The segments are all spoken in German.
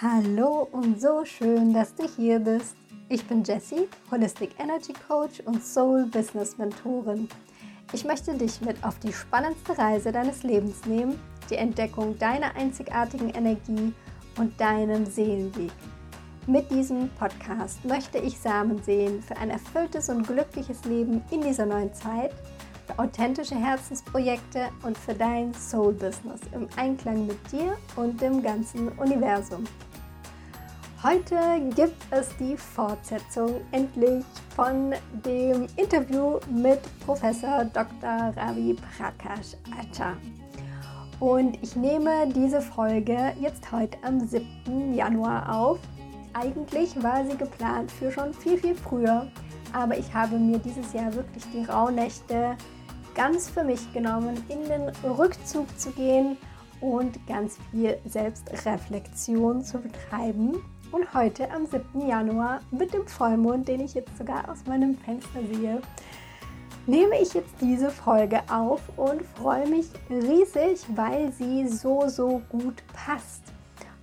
Hallo und so schön, dass du hier bist. Ich bin Jessie, Holistic Energy Coach und Soul Business Mentorin. Ich möchte dich mit auf die spannendste Reise deines Lebens nehmen, die Entdeckung deiner einzigartigen Energie und deinem Seelenweg. Mit diesem Podcast möchte ich Samen sehen für ein erfülltes und glückliches Leben in dieser neuen Zeit – für authentische Herzensprojekte und für dein Soul-Business im Einklang mit dir und dem ganzen Universum. Heute gibt es die Fortsetzung endlich von dem Interview mit Professor Dr. Ravi Prakash Acha. Und ich nehme diese Folge jetzt heute am 7. Januar auf. Eigentlich war sie geplant für schon viel, viel früher, aber ich habe mir dieses Jahr wirklich die Rauhnächte ganz für mich genommen, in den Rückzug zu gehen und ganz viel Selbstreflexion zu betreiben. Und heute am 7. Januar mit dem Vollmond, den ich jetzt sogar aus meinem Fenster sehe, nehme ich jetzt diese Folge auf und freue mich riesig, weil sie so, so gut passt.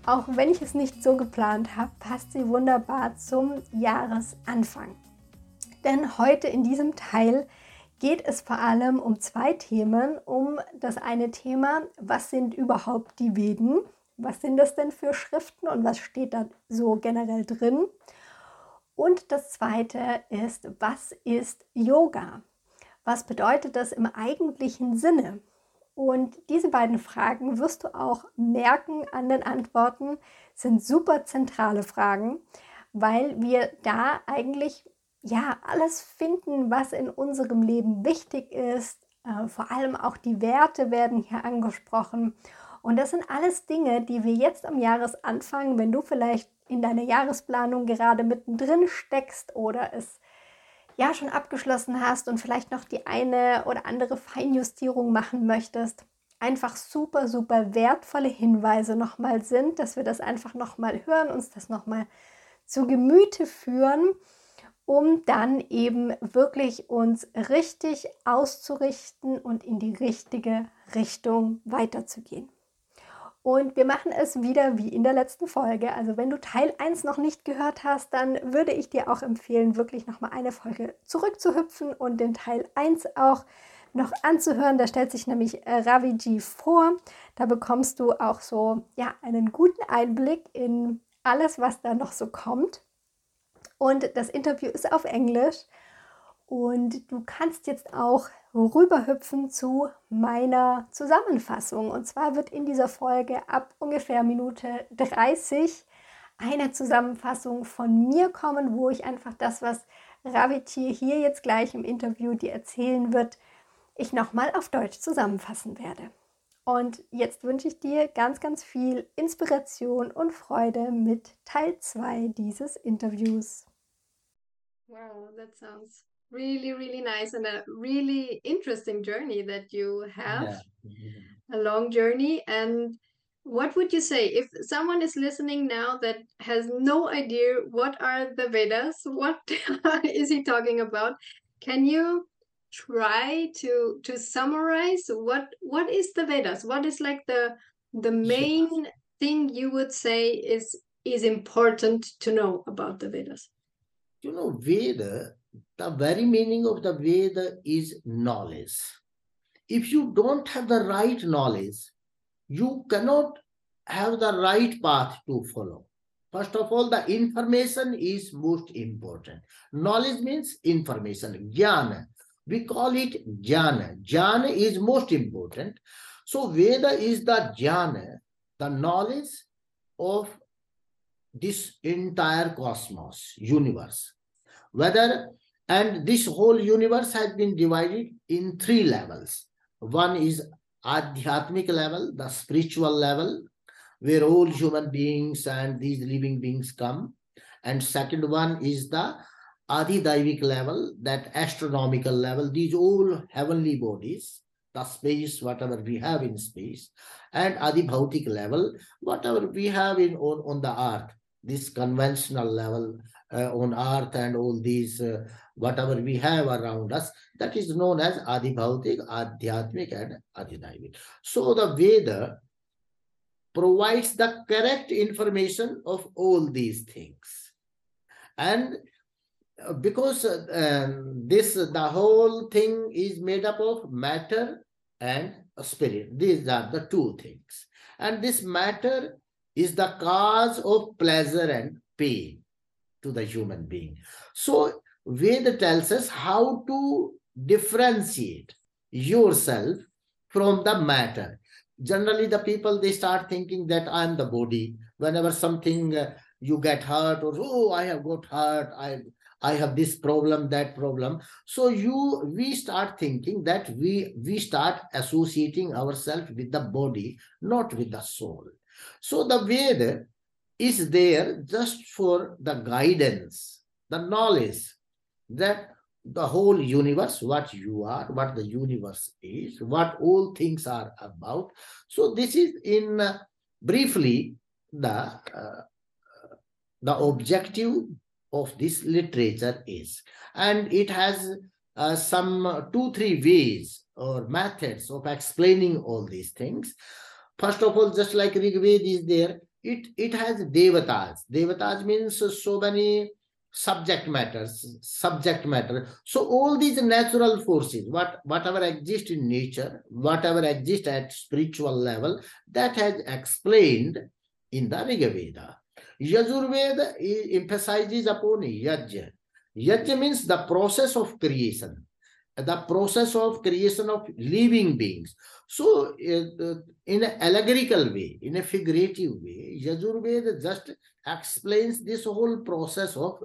Auch wenn ich es nicht so geplant habe, passt sie wunderbar zum Jahresanfang. Denn heute in diesem Teil geht es vor allem um zwei Themen. Um das eine Thema, was sind überhaupt die Veden? Was sind das denn für Schriften und was steht da so generell drin? Und das zweite ist, was ist Yoga? Was bedeutet das im eigentlichen Sinne? Und diese beiden Fragen wirst du auch merken an den Antworten, sind super zentrale Fragen, weil wir da eigentlich ja, alles finden, was in unserem Leben wichtig ist. Äh, vor allem auch die Werte werden hier angesprochen. Und das sind alles Dinge, die wir jetzt am Jahresanfang, wenn du vielleicht in deiner Jahresplanung gerade mittendrin steckst oder es ja schon abgeschlossen hast und vielleicht noch die eine oder andere Feinjustierung machen möchtest, einfach super, super wertvolle Hinweise nochmal sind, dass wir das einfach nochmal hören, uns das nochmal zu Gemüte führen um dann eben wirklich uns richtig auszurichten und in die richtige Richtung weiterzugehen. Und wir machen es wieder wie in der letzten Folge. Also wenn du Teil 1 noch nicht gehört hast, dann würde ich dir auch empfehlen, wirklich nochmal eine Folge zurückzuhüpfen und den Teil 1 auch noch anzuhören. Da stellt sich nämlich äh, Raviji vor. Da bekommst du auch so ja, einen guten Einblick in alles, was da noch so kommt. Und das Interview ist auf Englisch. Und du kannst jetzt auch rüberhüpfen zu meiner Zusammenfassung. Und zwar wird in dieser Folge ab ungefähr Minute 30 eine Zusammenfassung von mir kommen, wo ich einfach das, was Raviti hier jetzt gleich im Interview dir erzählen wird, ich nochmal auf Deutsch zusammenfassen werde. Und jetzt wünsche ich dir ganz, ganz viel Inspiration und Freude mit Teil 2 dieses Interviews. Wow, that sounds really, really nice and a really interesting journey that you have. Yeah. Mm-hmm. A long journey. And what would you say if someone is listening now that has no idea what are the Vedas? What is he talking about? Can you try to to summarize what what is the Vedas? What is like the the main sure. thing you would say is is important to know about the Vedas? You know, Veda, the very meaning of the Veda is knowledge. If you don't have the right knowledge, you cannot have the right path to follow. First of all, the information is most important. Knowledge means information, jnana. We call it jnana. Jnana is most important. So Veda is the jnana, the knowledge of this entire cosmos, universe whether and this whole universe has been divided in three levels. One is adhyatmic level the spiritual level where all human beings and these living beings come. And second one is the adhidaivic level that astronomical level. These all heavenly bodies the space whatever we have in space and adhibhautic level whatever we have in on, on the earth. This conventional level uh, on earth and all these uh, whatever we have around us that is known as adibhautik adhyatmic and adidaivic so the veda provides the correct information of all these things. And uh, because uh, um, this, the whole thing is made up of matter and spirit. These are the two things. And this matter is the cause of pleasure and pain to the human being. So Veda tells us how to differentiate yourself from the matter. Generally, the people, they start thinking that I'm the body. Whenever something uh, you get hurt or, oh, I have got hurt, I, I have this problem, that problem. So you, we start thinking that we, we start associating ourselves with the body, not with the soul. So the Veda is there just for the guidance, the knowledge that the whole universe, what you are, what the universe is, what all things are about. So this is in uh, briefly the uh, the objective of this literature is, and it has uh, some two three ways or methods of explaining all these things. First of all, just like Rigved is there, it it has devatas. Devatas means so many subject matters, subject matter. So all these natural forces, what whatever exists in nature, whatever exists at spiritual level, that has explained in the Rigveda. Yajurveda emphasizes upon Yajna. Yajna means the process of creation, the process of creation of living beings. So, in an allegorical way, in a figurative way, Yajurveda just explains this whole process of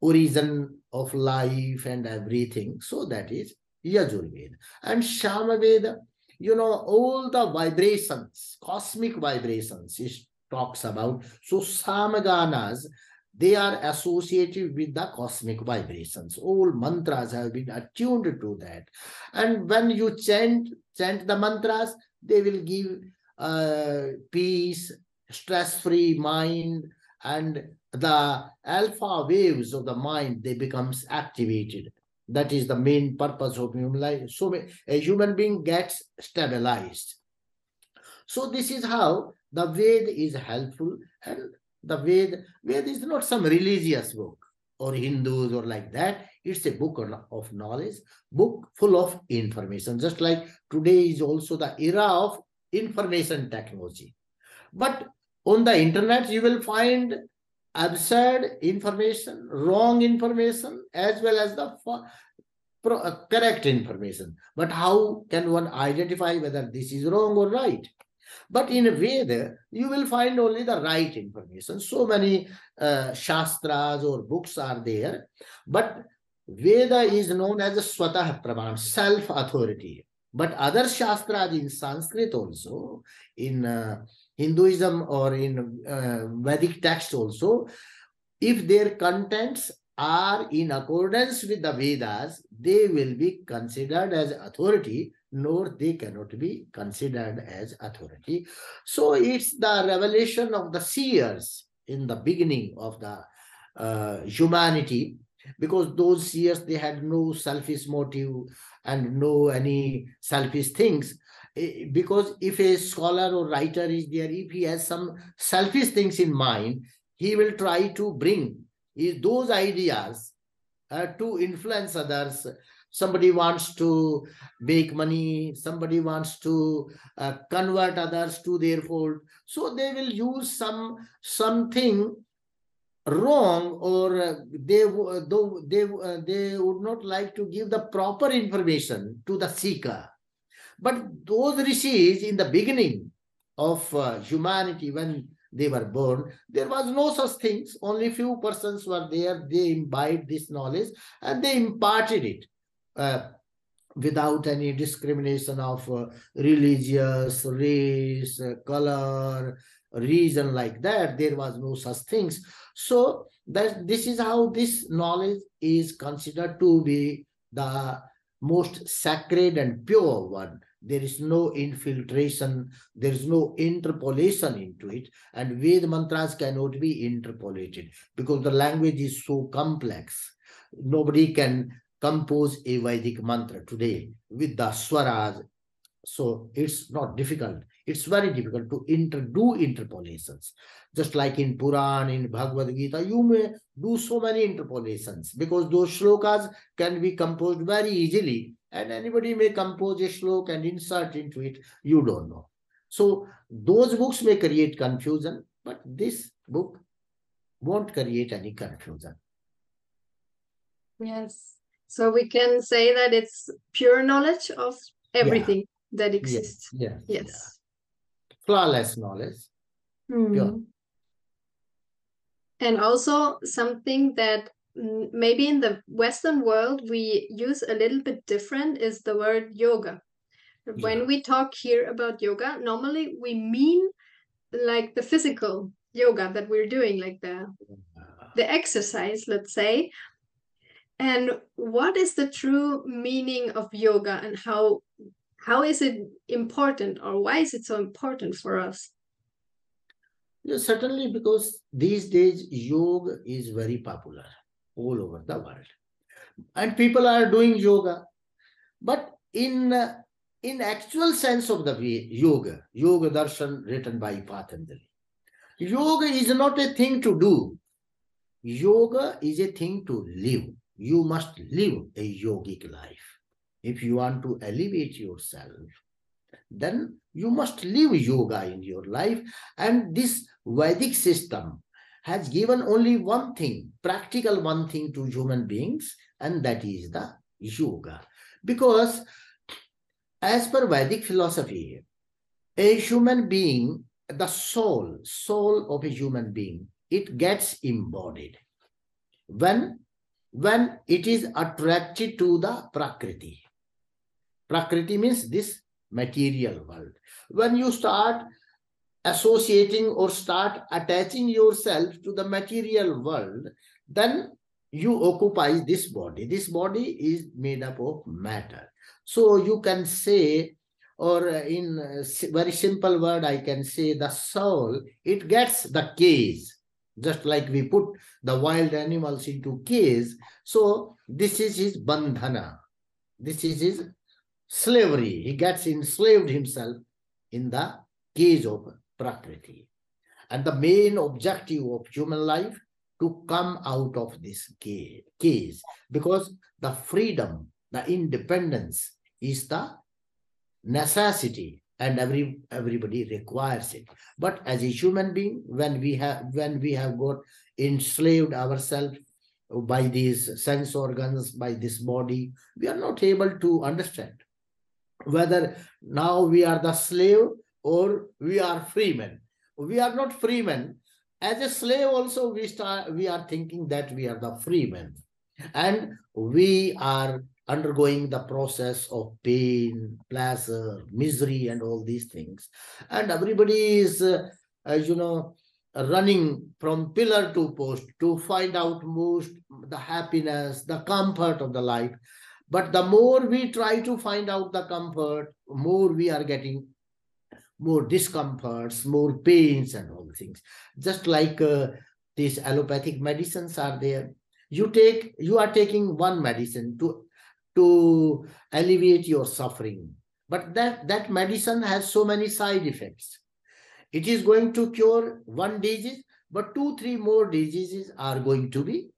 origin of life and everything. So that is Yajurveda. And Shamaveda, you know, all the vibrations, cosmic vibrations, it talks about. So Samaganas, they are associated with the cosmic vibrations. All mantras have been attuned to that. And when you chant, chant the mantras, they will give uh, peace, stress-free mind, and the alpha waves of the mind, they becomes activated. That is the main purpose of human life. So a human being gets stabilized. So this is how the Ved is helpful and the Ved, Ved is not some religious book or Hindus or like that. It's a book of knowledge, book full of information. Just like today is also the era of information technology. But on the internet, you will find absurd information, wrong information, as well as the uh, correct information. But how can one identify whether this is wrong or right? But in a Veda, you will find only the right information. So many uh, Shastras or books are there. But Veda is known as a Swatah Praman, self-authority. But other Shastras in Sanskrit also, in uh, Hinduism or in uh, Vedic text also, if their contents are in accordance with the Vedas, they will be considered as authority, nor they cannot be considered as authority. So it's the revelation of the seers in the beginning of the uh, humanity, because those seers, they had no selfish motive and no any selfish things. Eh, because if a scholar or writer is there, if he has some selfish things in mind, he will try to bring those ideas uh, to influence others. Somebody wants to make money, somebody wants to uh, convert others to their fold. So they will use some something wrong or uh, they though they uh, they would not like to give the proper information to the seeker but those rishis in the beginning of uh, humanity, when they were born, there was no such things. Only few persons were there. They imbibed this knowledge and they imparted it uh, without any discrimination of uh, religious, race, uh, color, reason like that. There was no such things. So that this is how this knowledge is considered to be the most sacred and pure one there is no infiltration, there is no interpolation into it, and Ved mantras cannot be interpolated because the language is so complex. Nobody can compose a Vedic mantra today with the swaras. So it's not difficult. It's very difficult to inter do interpolations. Just like in Puran, in Bhagavad Gita, you may do so many interpolations because those shlokas can be composed very easily and anybody may compose a slok and insert into it. You don't know. So those books may create confusion, but this book won't create any confusion. Yes. So we can say that it's pure knowledge of everything yeah. that exists. Yes. Yes. yes. Flawless knowledge. Mm. Pure. And also something that maybe in the Western world we use a little bit different is the word yoga. Yeah. When we talk here about yoga, normally we mean like the physical yoga that we're doing, like the the exercise, let's say. And what is the true meaning of yoga and how how is it important or why is it so important for us? Yeah, certainly because these days yoga is very popular all over the world. And people are doing yoga. But in in actual sense of the yoga, yoga darshan written by Patanjali, yoga is not a thing to do. Yoga is a thing to live you must live a yogic life. If you want to elevate yourself, then you must live yoga in your life. And this Vedic system has given only one thing, practical one thing to human beings, and that is the yoga. Because as per Vedic philosophy, a human being, the soul, soul of a human being, it gets embodied. When when it is attracted to the prakriti. Prakriti means this material world. When you start associating or start attaching yourself to the material world, then you occupy this body. This body is made up of matter. So you can say, or in very simple word, I can say the soul, it gets the case just like we put the wild animals into cage. So this is his bandhana. This is his slavery. He gets enslaved himself in the cage of Prakriti. And the main objective of human life to come out of this cage because the freedom, the independence is the necessity and every everybody requires it but as a human being when we have when we have got enslaved ourselves by these sense organs by this body we are not able to understand whether now we are the slave or we are freemen we are not freemen as a slave also we start we are thinking that we are the freemen and we are undergoing the process of pain, pleasure, misery, and all these things. And everybody is, uh, you know, running from pillar to post to find out most the happiness, the comfort of the life. But the more we try to find out the comfort, more we are getting more discomforts, more pains, and all the things. Just like uh, these allopathic medicines are there. You take, you are taking one medicine to to alleviate your suffering. But that, that medicine has so many side effects. It is going to cure one disease, but two, three more diseases are going to be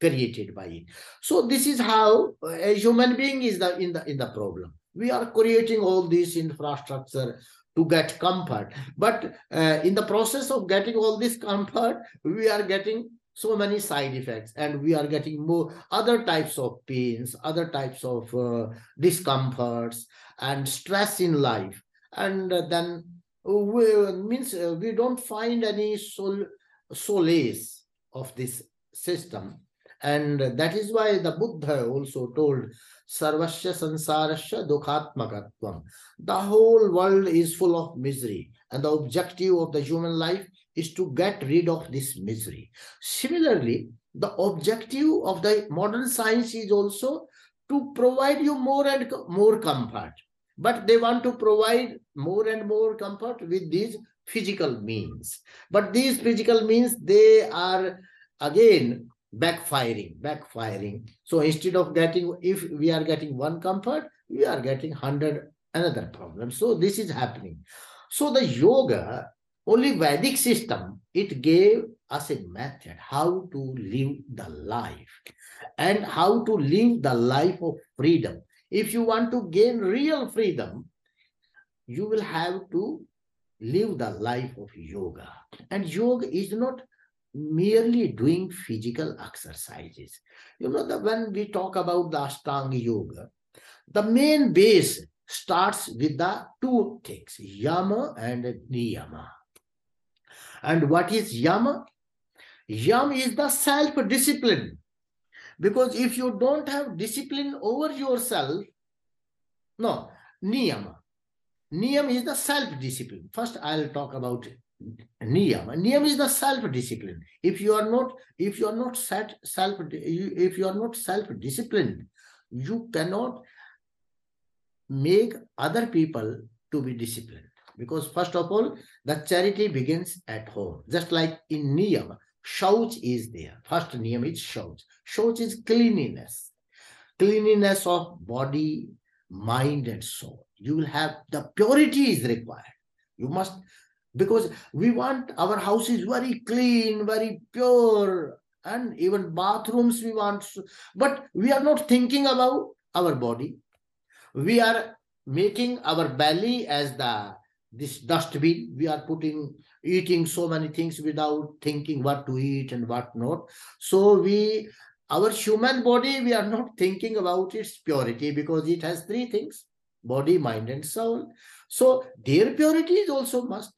created by it. So this is how a human being is the, in, the, in the problem. We are creating all this infrastructure to get comfort. But uh, in the process of getting all this comfort, we are getting so many side effects and we are getting more other types of pains other types of uh, discomforts and stress in life and uh, then we means uh, we don't find any sol solace of this system and that is why the buddha also told sarvasya sansarasya dukhatmakatvam the whole world is full of misery and the objective of the human life is to get rid of this misery. Similarly, the objective of the modern science is also to provide you more and more comfort. But they want to provide more and more comfort with these physical means. But these physical means, they are again backfiring, backfiring. So instead of getting, if we are getting one comfort, we are getting 100 another problem. So this is happening. So the yoga, only Vedic system, it gave us a method how to live the life and how to live the life of freedom. If you want to gain real freedom, you will have to live the life of yoga. And yoga is not merely doing physical exercises. You know that when we talk about the Ashtanga Yoga, the main base starts with the two things, yama and niyama. And what is yama? Yama is the self-discipline. Because if you don't have discipline over yourself, no, niyama. Niyam is the self-discipline. First, I'll talk about niyam. Niyam is the self-discipline. If you are not, if you are not set self, if you are not self-disciplined, you cannot make other people to be disciplined. Because first of all, the charity begins at home. Just like in niyam, shouch is there. First niyam is shouch. Shouch is cleanliness. Cleanliness of body, mind, and soul. You will have the purity is required. You must because we want our house is very clean, very pure, and even bathrooms we want. But we are not thinking about our body. We are making our belly as the this dustbin. We are putting eating so many things without thinking what to eat and what not. So we our human body, we are not thinking about its purity because it has three things body, mind, and soul. So their purity is also must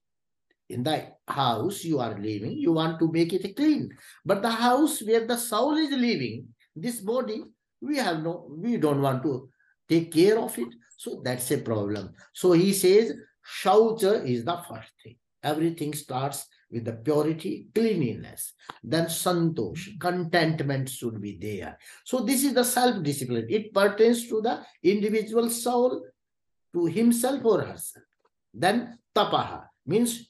in the house you are living, you want to make it clean. But the house where the soul is living, this body, we have no, we don't want to take care of it. So that's a problem. So he says, Shaucha is the first thing. Everything starts with the purity, cleanliness. Then santosh, contentment should be there. So this is the self-discipline. It pertains to the individual soul, to himself or herself. Then tapaha means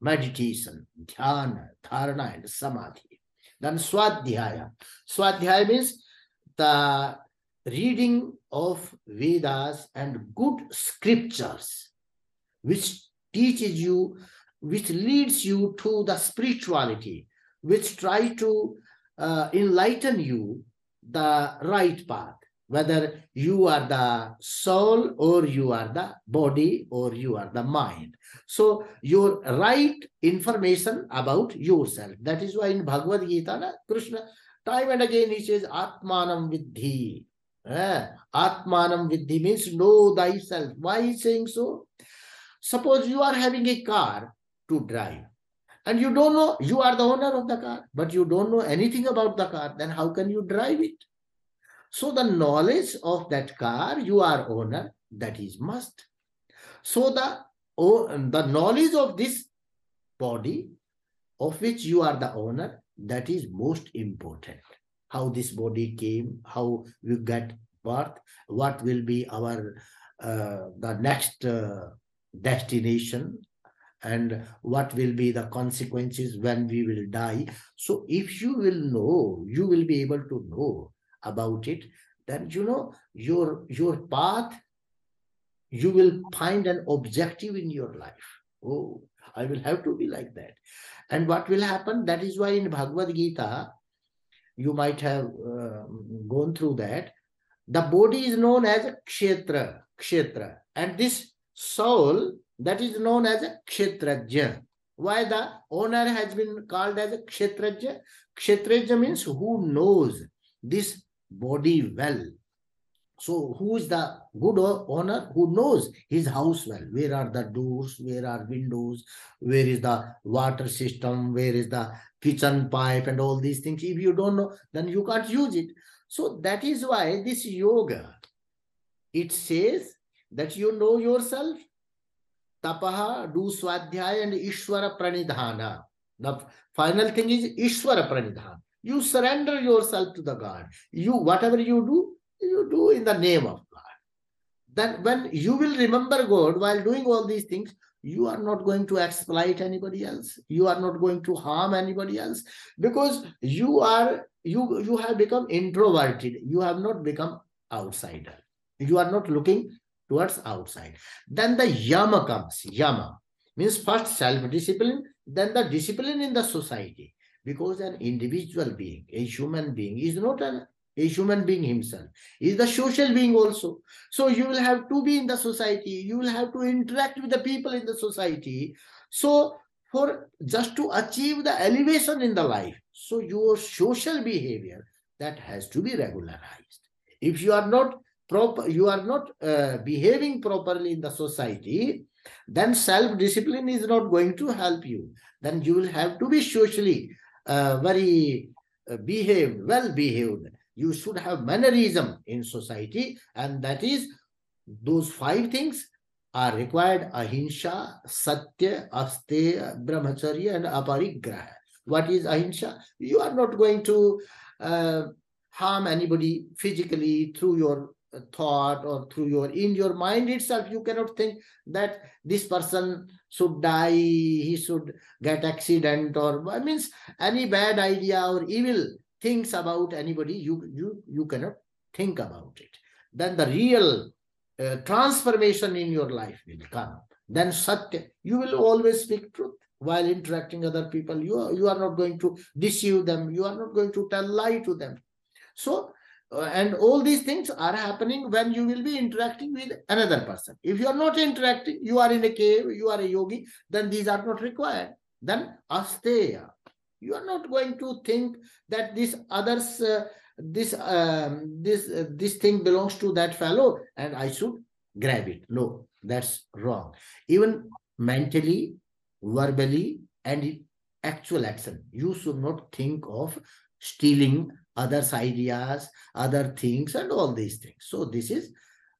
meditation, dhyana, dharana, and samadhi. Then swadhyaya. Swadhyaya means the reading of Vedas and good scriptures, which teaches you, which leads you to the spirituality, which try to uh, enlighten you the right path whether you are the soul or you are the body or you are the mind. So your right information about yourself. That is why in Bhagavad Gita, na, Krishna time and again he says Atmanam Vidhi. Eh? Atmanam Vidhi means know thyself. Why is saying so? Suppose you are having a car to drive and you don't know, you are the owner of the car, but you don't know anything about the car, then how can you drive it? So the knowledge of that car, you are owner, that is must. So the, oh, the knowledge of this body, of which you are the owner, that is most important. How this body came, how we get birth, what will be our uh, the next uh, destination, and what will be the consequences when we will die. So if you will know, you will be able to know about it, then you know your your path, you will find an objective in your life. Oh, I will have to be like that. And what will happen? That is why in Bhagavad Gita, you might have uh, gone through that. The body is known as a kshetra, kshetra, and this soul that is known as a kshetraja. Why the owner has been called as a kshetraja? Kshetraja means who knows this body well. So who is the good owner who knows his house well? Where are the doors? Where are windows? Where is the water system? Where is the kitchen pipe and all these things? If you don't know, then you can't use it. So that is why this yoga, it says that you know yourself. Tapaha, do swadhyaya and Ishwara pranidhana. The final thing is Ishwara pranidhana. You surrender yourself to the God. You, whatever you do, you do in the name of God. Then when you will remember God while doing all these things, you are not going to exploit anybody else. You are not going to harm anybody else because you are you you have become introverted. You have not become outsider. You are not looking towards outside. Then the yama comes. Yama means first self-discipline, then the discipline in the society. Because an individual being, a human being, is not an a human being himself is the social being also. So you will have to be in the society you will have to interact with the people in the society. So for just to achieve the elevation in the life so your social behavior that has to be regularized. If you are not proper you are not uh, behaving properly in the society then self-discipline is not going to help you. Then you will have to be socially uh, very behaved well behaved you should have mannerism in society and that is those five things are required ahimsa satya asteya brahmacharya and aparigraha. What is ahimsa you are not going to uh, harm anybody physically through your thought or through your in your mind itself you cannot think that this person should die he should get accident or I means any bad idea or evil things about anybody you you you cannot think about it. Then the real uh, transformation in your life will come. Then satya you will always speak truth while interacting other people. You are, you are not going to deceive them. You are not going to tell lie to them. So and all these things are happening when you will be interacting with another person. If you are not interacting you are in a cave you are a yogi then these are not required. Then asteya. You are not going to think that this others uh, this um, this uh, this thing belongs to that fellow and i should grab it. No that's wrong. Even mentally verbally and actual action you should not think of stealing others ideas other things and all these things. So this is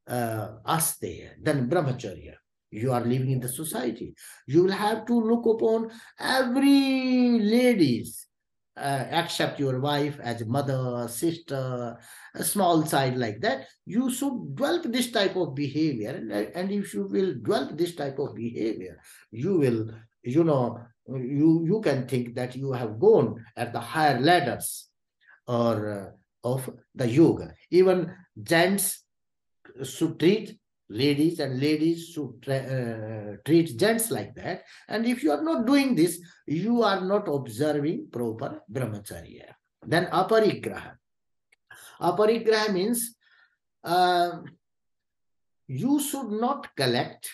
uh, us there. Then brahmacharya you are living in the society. You will have to look upon every ladies uh, accept your wife as mother sister a small side like that. You should develop this type of behavior and, and if you will develop this type of behavior you will you know you you can think that you have gone at the higher ladders or uh, of the yoga. Even gents should treat ladies and ladies should uh, treat gents like that. And if you are not doing this you are not observing proper brahmacharya. Then aparigraha. Aparigraha means uh, you should not collect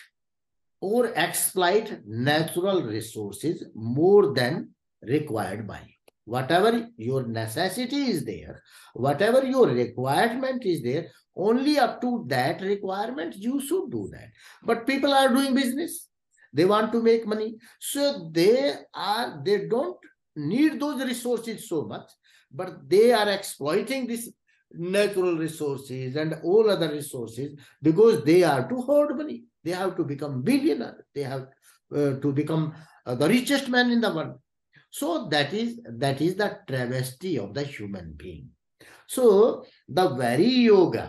or exploit natural resources more than required by whatever your necessity is there whatever your requirement is there only up to that requirement you should do that. But people are doing business. They want to make money. So they are they don't need those resources so much but they are exploiting this natural resources and all other resources because they are to hoard money. They have to become billionaire. They have uh, to become uh, the richest man in the world so that is that is the travesty of the human being so the very yoga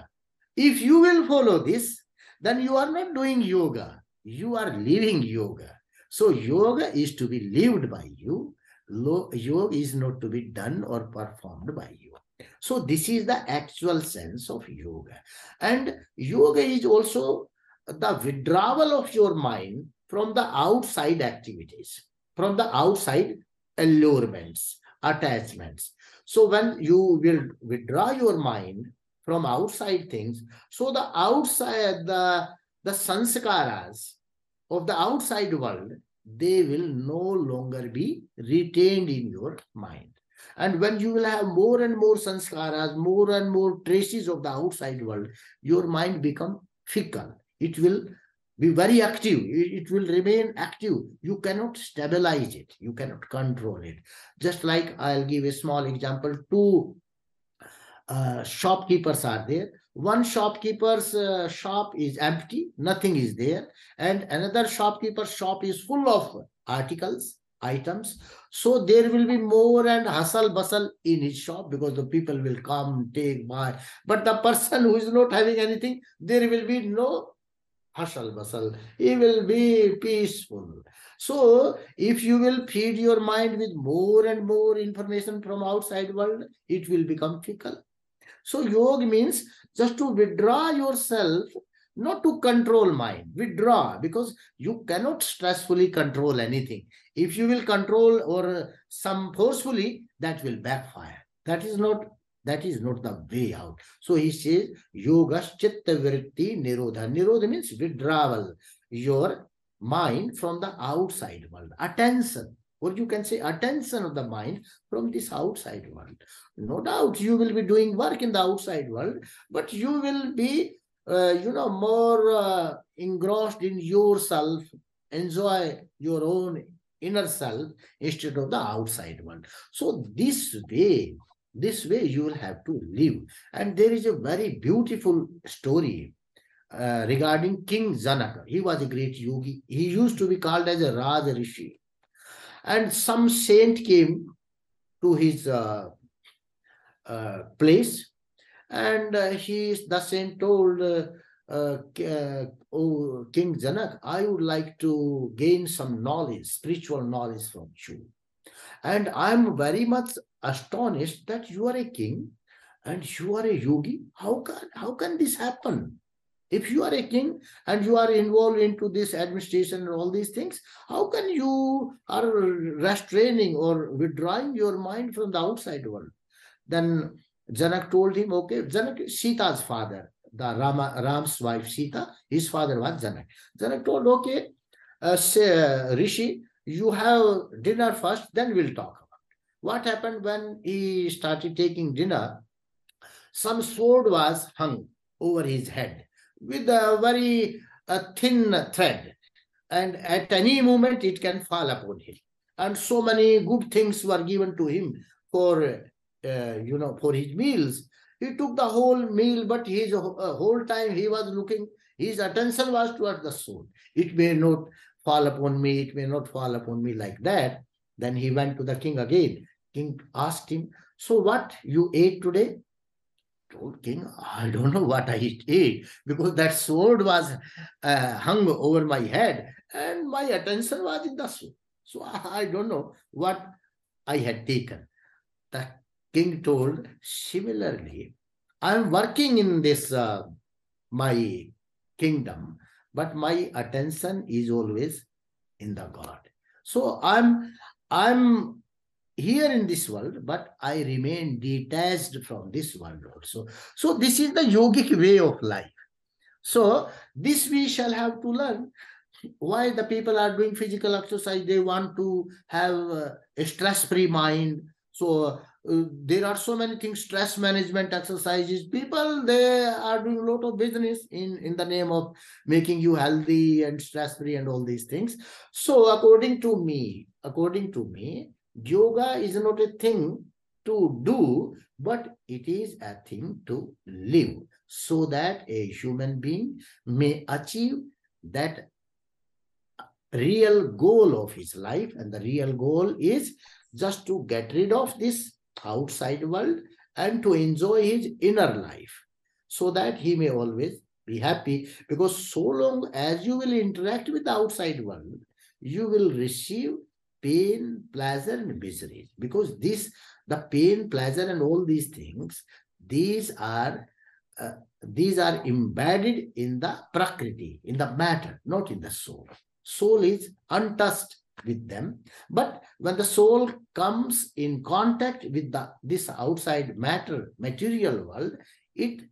if you will follow this, then you are not doing yoga. You are living yoga. So yoga is to be lived by you. Yoga is not to be done or performed by you. So this is the actual sense of yoga. And yoga is also the withdrawal of your mind from the outside activities, from the outside allurements, attachments. So when you will withdraw your mind from outside things. So the outside, the, the sanskaras of the outside world, they will no longer be retained in your mind. And when you will have more and more sanskaras, more and more traces of the outside world, your mind become fickle. It will be very active. It will remain active. You cannot stabilize it. You cannot control it. Just like I'll give a small example. Two uh, shopkeepers are there. One shopkeeper's uh, shop is empty, nothing is there, and another shopkeeper's shop is full of articles, items. So there will be more and hustle bustle in his shop because the people will come, take, buy. But the person who is not having anything, there will be no hustle bustle. He will be peaceful. So if you will feed your mind with more and more information from outside world, it will become fickle. So yoga means just to withdraw yourself not to control mind, withdraw, because you cannot stressfully control anything. If you will control or some forcefully, that will backfire. That is not that is not the way out. So he says, Yoga Chitta Vritti Nirodha. Nirodha means withdrawal. Your mind from the outside world. Attention. Or you can say attention of the mind from this outside world. No doubt you will be doing work in the outside world, but you will be, uh, you know, more uh, engrossed in yourself, enjoy your own inner self instead of the outside world. So this way, this way you will have to live. And there is a very beautiful story uh, regarding King Janaka. He was a great yogi. He used to be called as a Raj Rishi. And some saint came to his uh, uh, place and uh, he, the saint told uh, uh, oh, King Janak, I would like to gain some knowledge, spiritual knowledge from you. And I'm very much astonished that you are a king and you are a yogi. How can, how can this happen? If you are a king and you are involved into this administration and all these things, how can you are restraining or withdrawing your mind from the outside world? Then Janak told him, okay, Janak Sita's father, the Rama, Ram's wife Sita, his father was Janak. Janak told, okay, uh, say, uh, Rishi, you have dinner first, then we'll talk What happened when he started taking dinner? Some sword was hung over his head with a very uh, thin thread. And at any moment, it can fall upon him. And so many good things were given to him for, uh, you know, for his meals. He took the whole meal, but his uh, whole time he was looking, his attention was towards the sword. It may not fall upon me, it may not fall upon me like that. Then he went to the king again. King asked him, so what you ate today? told king, I don't know what I ate because that sword was uh, hung over my head and my attention was in the sword. So I don't know what I had taken. The king told, similarly, I'm working in this, uh, my kingdom, but my attention is always in the God. So I'm, I'm here in this world, but I remain detached from this world also. So this is the yogic way of life. So this we shall have to learn. Why the people are doing physical exercise, they want to have a stress-free mind. So uh, there are so many things, stress management exercises. People, they are doing a lot of business in, in the name of making you healthy and stress-free and all these things. So according to me, according to me, Yoga is not a thing to do, but it is a thing to live so that a human being may achieve that real goal of his life. And the real goal is just to get rid of this outside world and to enjoy his inner life so that he may always be happy because so long as you will interact with the outside world, you will receive pain, pleasure, and misery. Because this, the pain, pleasure, and all these things, these are uh, these are embedded in the prakriti, in the matter, not in the soul. Soul is untouched with them. But when the soul comes in contact with the this outside matter, material world, it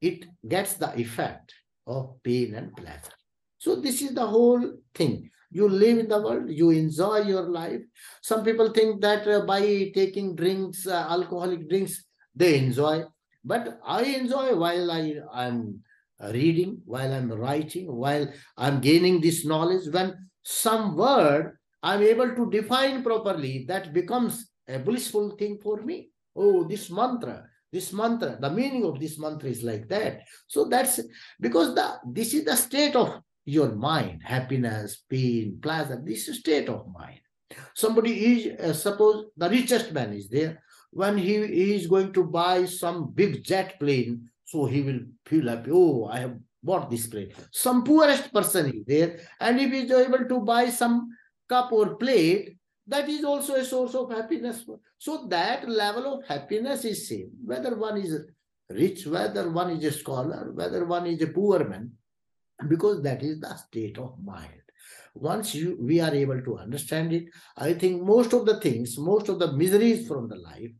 it gets the effect of pain and pleasure. So this is the whole thing. You live in the world, you enjoy your life. Some people think that uh, by taking drinks, uh, alcoholic drinks, they enjoy. But I enjoy while I am reading, while I'm writing, while I'm gaining this knowledge. When some word I'm able to define properly, that becomes a blissful thing for me. Oh, this mantra, this mantra, the meaning of this mantra is like that. So that's because the this is the state of your mind, happiness, pain, pleasure, this is state of mind. Somebody is, uh, suppose the richest man is there, when he, is going to buy some big jet plane, so he will feel happy, oh, I have bought this plane. Some poorest person is there, and if he is able to buy some cup or plate, that is also a source of happiness. So that level of happiness is same, whether one is rich, whether one is a scholar, whether one is a poor man, because that is the state of mind. Once you, we are able to understand it, I think most of the things, most of the miseries from the life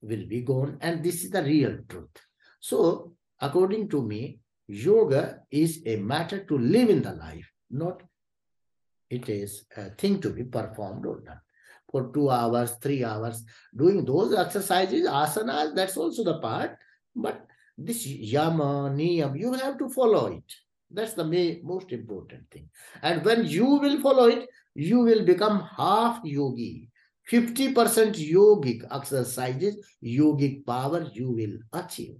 will be gone. And this is the real truth. So, according to me, yoga is a matter to live in the life, not it is a thing to be performed or done. For two hours, three hours, doing those exercises, asanas, that's also the part. But this yama, niyam, you have to follow it. That's the main, most important thing. And when you will follow it, you will become half yogi. 50% yogic exercises, yogic power you will achieve.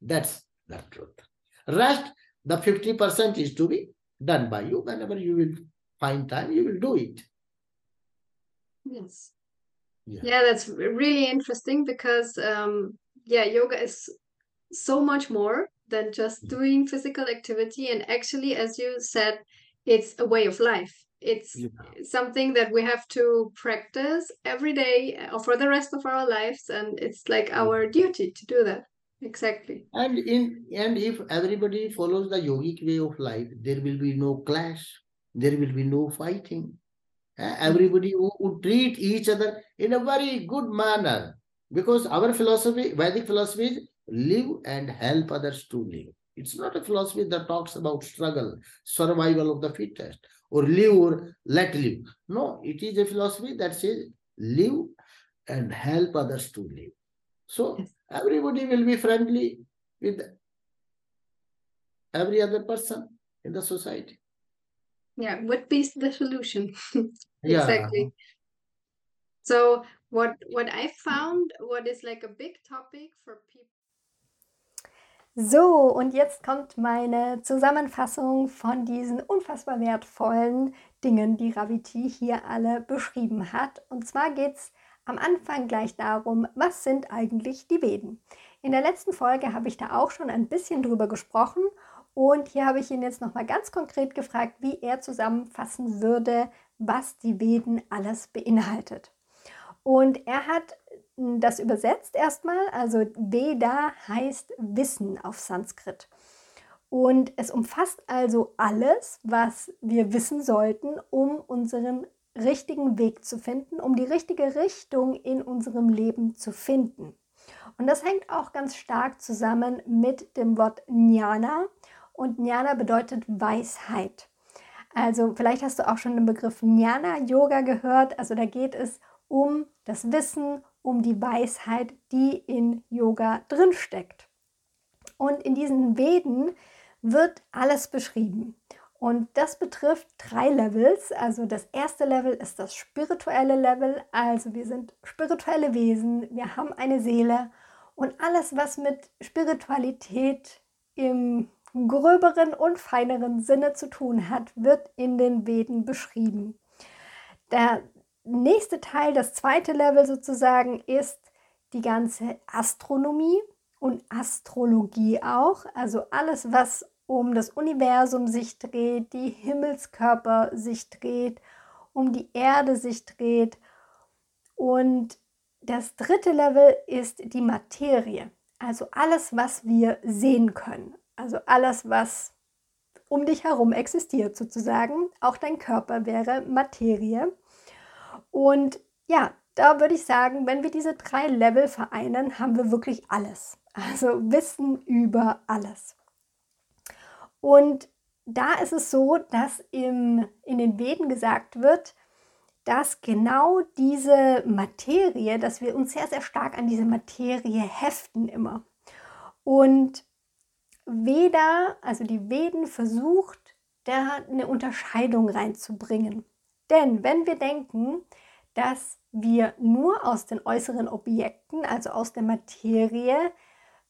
That's the truth. Rest, the 50% is to be done by you. Whenever you will find time, you will do it. Yes. Yeah, yeah that's really interesting because, um, yeah, yoga is so much more than just doing physical activity. And actually, as you said, it's a way of life. It's yeah. something that we have to practice every day or uh, for the rest of our lives. And it's like mm. our duty to do that. Exactly. And in and if everybody follows the yogic way of life, there will be no clash, there will be no fighting. Mm. Everybody would treat each other in a very good manner. Because our philosophy, Vedic philosophy is live and help others to live. It's not a philosophy that talks about struggle, survival of the fittest, or live or let live. No, it is a philosophy that says live and help others to live. So everybody will be friendly with every other person in the society. Yeah, what is the solution? exactly. Yeah. So what what I found, what is like a big topic for people So, und jetzt kommt meine Zusammenfassung von diesen unfassbar wertvollen Dingen, die Raviti hier alle beschrieben hat. Und zwar geht es am Anfang gleich darum, was sind eigentlich die Veden? In der letzten Folge habe ich da auch schon ein bisschen drüber gesprochen und hier habe ich ihn jetzt nochmal ganz konkret gefragt, wie er zusammenfassen würde, was die Veden alles beinhaltet. Und er hat das übersetzt erstmal. Also Veda heißt Wissen auf Sanskrit. Und es umfasst also alles, was wir wissen sollten, um unseren richtigen Weg zu finden, um die richtige Richtung in unserem Leben zu finden. Und das hängt auch ganz stark zusammen mit dem Wort Jnana. Und Jnana bedeutet Weisheit. Also vielleicht hast du auch schon den Begriff Jnana Yoga gehört. Also da geht es um das Wissen, um die Weisheit, die in Yoga drinsteckt. Und in diesen Veden wird alles beschrieben. Und das betrifft drei Levels. Also das erste Level ist das spirituelle Level. Also wir sind spirituelle Wesen, wir haben eine Seele und alles, was mit Spiritualität im gröberen und feineren Sinne zu tun hat, wird in den Veden beschrieben. Der nächste Teil, das zweite Level sozusagen, ist die ganze Astronomie und Astrologie auch. Also alles, was um das Universum sich dreht, die Himmelskörper sich dreht, um die Erde sich dreht. Und das dritte Level ist die Materie. Also alles, was wir sehen können. Also alles, was um dich herum existiert sozusagen. Auch dein Körper wäre Materie. Und ja, da würde ich sagen, wenn wir diese drei Level vereinen, haben wir wirklich alles. Also Wissen über alles. Und da ist es so, dass im, in den Veden gesagt wird, dass genau diese Materie, dass wir uns sehr, sehr stark an diese Materie heften immer. Und Veda, also die Veden versucht, da eine Unterscheidung reinzubringen. Denn wenn wir denken, dass wir nur aus den äußeren Objekten, also aus der Materie,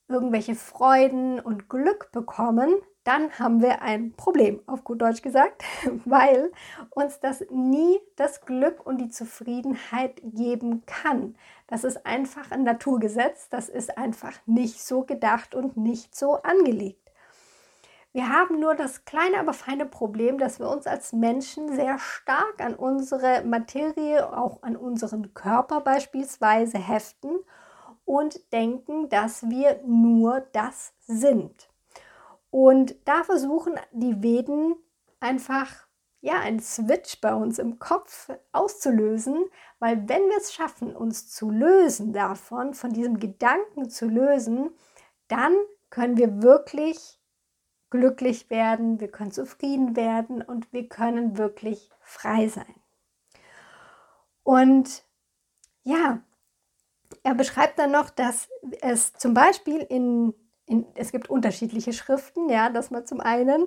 irgendwelche Freuden und Glück bekommen, dann haben wir ein Problem, auf gut Deutsch gesagt, weil uns das nie das Glück und die Zufriedenheit geben kann. Das ist einfach ein Naturgesetz, das ist einfach nicht so gedacht und nicht so angelegt. Wir haben nur das kleine, aber feine Problem, dass wir uns als Menschen sehr stark an unsere Materie, auch an unseren Körper beispielsweise heften und denken, dass wir nur das sind. Und da versuchen die Veden einfach ja, einen Switch bei uns im Kopf auszulösen, weil wenn wir es schaffen, uns zu lösen davon, von diesem Gedanken zu lösen, dann können wir wirklich glücklich werden, wir können zufrieden werden und wir können wirklich frei sein. Und ja, er beschreibt dann noch, dass es zum Beispiel in, in es gibt unterschiedliche Schriften, ja, das mal zum einen.